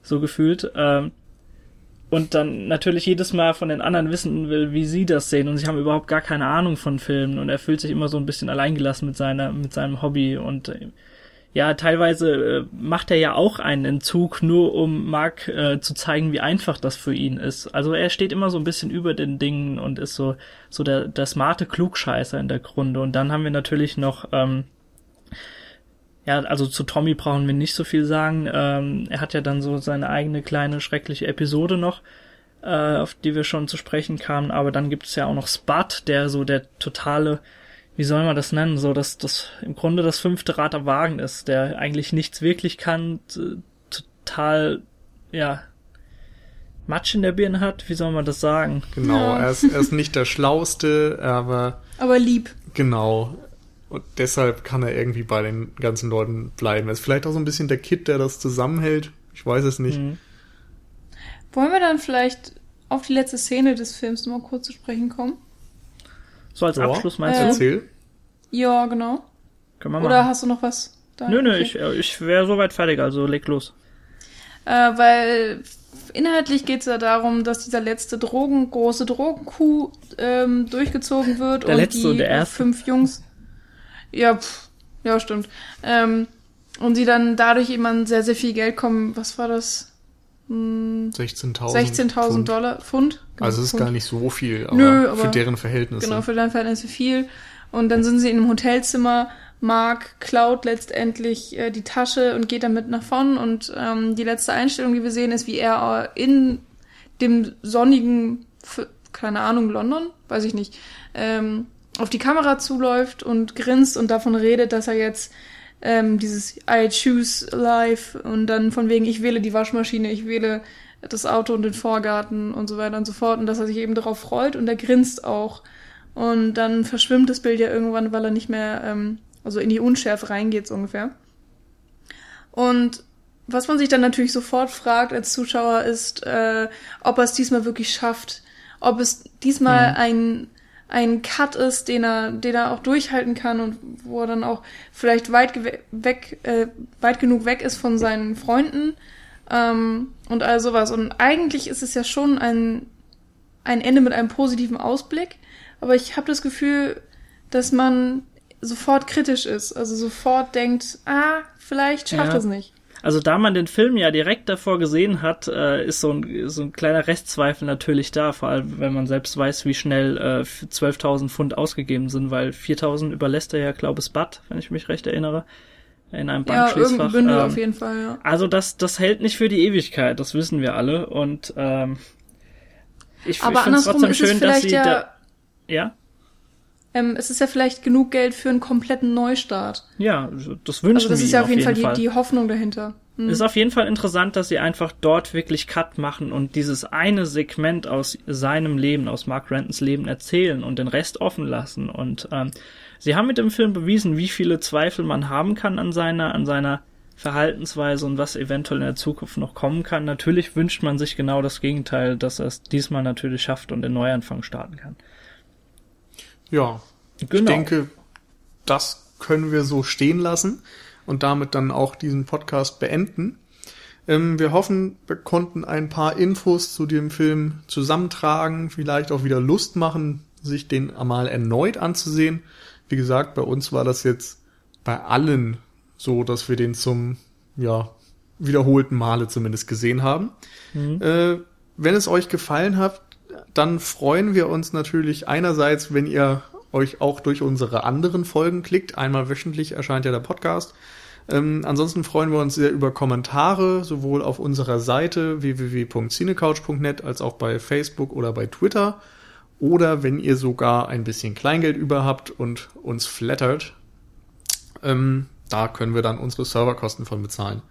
So gefühlt. Ähm, und dann natürlich jedes Mal von den anderen wissen will, wie sie das sehen. Und sie haben überhaupt gar keine Ahnung von Filmen. Und er fühlt sich immer so ein bisschen alleingelassen mit seiner, mit seinem Hobby. Und äh, ja, teilweise äh, macht er ja auch einen Entzug, nur um Mark äh, zu zeigen, wie einfach das für ihn ist. Also er steht immer so ein bisschen über den Dingen und ist so, so der, der smarte Klugscheißer in der Grunde. Und dann haben wir natürlich noch, ähm, ja, also zu Tommy brauchen wir nicht so viel sagen. Ähm, er hat ja dann so seine eigene kleine schreckliche Episode noch, äh, auf die wir schon zu sprechen kamen. Aber dann gibt es ja auch noch Spud, der so der totale wie soll man das nennen, so dass das im Grunde das fünfte Rad am Wagen ist, der eigentlich nichts wirklich kann, total, ja, Matsch in der Birne hat, wie soll man das sagen? Genau, ja. er, ist, er ist nicht der Schlauste, aber. Aber lieb. Genau. Und deshalb kann er irgendwie bei den ganzen Leuten bleiben. Er ist vielleicht auch so ein bisschen der Kid, der das zusammenhält. Ich weiß es nicht. Mhm. Wollen wir dann vielleicht auf die letzte Szene des Films mal kurz zu sprechen kommen? So als Abschluss meinst äh, du? Erzähl. Ja, genau. Können wir machen. Oder hast du noch was? da? Nö, nö, Okay. ich, äh, ich wäre soweit fertig, also leg los. Äh, weil inhaltlich geht es ja darum, dass dieser letzte Drogen, große Drogenkuh ähm, durchgezogen wird Der und letzte die und der erste. fünf Jungs. Ja, pff, ja, stimmt. Ähm, und sie dann dadurch eben an sehr, sehr viel Geld kommen. Was war das? Hm, 16.000. 16.000 Pfund. Dollar, Pfund? Also es ist Pfund. gar nicht so viel, aber, Nö, aber- für deren Verhältnisse. Genau, für dein Verhältnisse viel. Und dann sind sie in einem Hotelzimmer. Mark klaut letztendlich äh, die Tasche und geht damit nach vorn. Und ähm, die letzte Einstellung, die wir sehen, ist, wie er äh, in dem sonnigen, keine Ahnung, London, weiß ich nicht, ähm, auf die Kamera zuläuft und grinst und davon redet, dass er jetzt ähm, dieses I choose life und dann von wegen, ich wähle die Waschmaschine, ich wähle das Auto und den Vorgarten und so weiter und so fort und dass er sich eben darauf freut und er grinst auch. Und dann verschwimmt das Bild ja irgendwann, weil er nicht mehr, ähm, also in die Unschärfe reingeht, so ungefähr. Und was man sich dann natürlich sofort fragt als Zuschauer ist, äh, ob er es diesmal wirklich schafft, ob es diesmal Mhm. ein ein Cut ist, den er, den er auch durchhalten kann und wo er dann auch vielleicht weit weg, äh, weit genug weg ist von seinen Freunden ähm, und all sowas. Und eigentlich ist es ja schon ein ein Ende mit einem positiven Ausblick, aber ich habe das Gefühl, dass man sofort kritisch ist, also sofort denkt, ah, vielleicht schafft Ja. es nicht. Also da man den Film ja direkt davor gesehen hat, äh, ist so ein, so ein kleiner Restzweifel natürlich da, vor allem wenn man selbst weiß, wie schnell äh, 12.000 Pfund ausgegeben sind, weil 4.000 überlässt er ja, glaube ich, Bud, wenn ich mich recht erinnere, in einem Ja, Bankschließfach. irgendein Bündel Ähm, auf jeden Fall, ja. Also das, das hält nicht für die Ewigkeit, das wissen wir alle und ähm, ich, Aber ich finde es trotzdem schön, dass sie ja, da, ja, ähm, es ist ja vielleicht genug Geld für einen kompletten Neustart. ja, das wünschen Also das wir ist ja auf jeden Fall, Fall. Die, die Hoffnung dahinter. Hm. Ist auf jeden Fall interessant, dass sie einfach dort wirklich Cut machen und dieses eine Segment aus seinem Leben, aus Mark Rentons Leben erzählen und den Rest offen lassen. Und ähm, sie haben mit dem Film bewiesen, wie viele Zweifel man haben kann an seiner, an seiner Verhaltensweise und was eventuell in der Zukunft noch kommen kann. Natürlich wünscht man sich genau das Gegenteil, dass er es diesmal natürlich schafft und den Neuanfang starten kann. Ja, Genau. ich denke, das können wir so stehen lassen und damit dann auch diesen Podcast beenden. Ähm, wir hoffen, wir konnten ein paar Infos zu dem Film zusammentragen, vielleicht auch wieder Lust machen, sich den mal erneut anzusehen. Wie gesagt, bei uns war das jetzt bei allen so, dass wir den zum, ja, wiederholten Male zumindest gesehen haben. Äh, wenn es euch gefallen hat, dann freuen wir uns natürlich einerseits, wenn ihr euch auch durch unsere anderen Folgen klickt. Einmal wöchentlich erscheint ja der Podcast. Ähm, ansonsten freuen wir uns sehr über Kommentare, sowohl auf unserer Seite www.cinecouch.net als auch bei Facebook oder bei Twitter. Oder wenn ihr sogar ein bisschen Kleingeld über habt und uns flattert, ähm, da können wir dann unsere Serverkosten von bezahlen.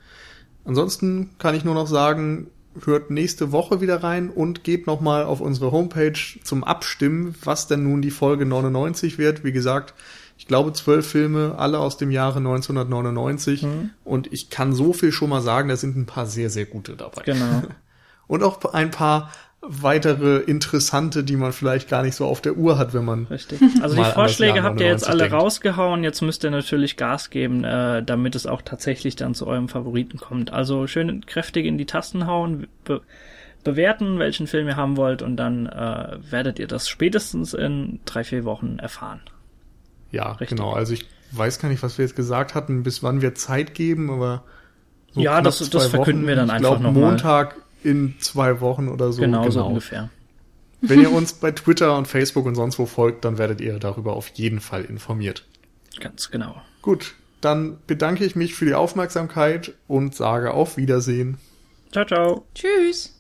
Ansonsten kann ich nur noch sagen, hört nächste Woche wieder rein und geht nochmal auf unsere Homepage zum Abstimmen, was denn nun die Folge 99 wird. Wie gesagt, ich glaube zwölf Filme, alle aus dem Jahre 1999. Und ich kann so viel schon mal sagen, da sind ein paar sehr, sehr gute dabei. Genau. Und auch ein paar weitere interessante, die man vielleicht gar nicht so auf der Uhr hat, wenn man Richtig. Also die Vorschläge habt ihr jetzt 99 alle denkt. rausgehauen. Jetzt müsst ihr natürlich Gas geben, äh, damit es auch tatsächlich dann zu eurem Favoriten kommt. Also schön kräftig in die Tasten hauen, be bewerten, welchen Film ihr haben wollt und dann äh, werdet ihr das spätestens in drei, vier Wochen erfahren. Ja, Richtig. genau. Also ich weiß gar nicht, was wir jetzt gesagt hatten, bis wann wir Zeit geben, aber so Ja, das- das verkünden wir dann ich einfach glaub, noch mal. Montag in zwei Wochen oder so. genau, so ungefähr. Wenn ihr uns bei Twitter und Facebook und sonst wo folgt, dann werdet ihr darüber auf jeden Fall informiert. Ganz genau. Gut, dann bedanke ich mich für die Aufmerksamkeit und sage auf Wiedersehen. Ciao, ciao. Tschüss.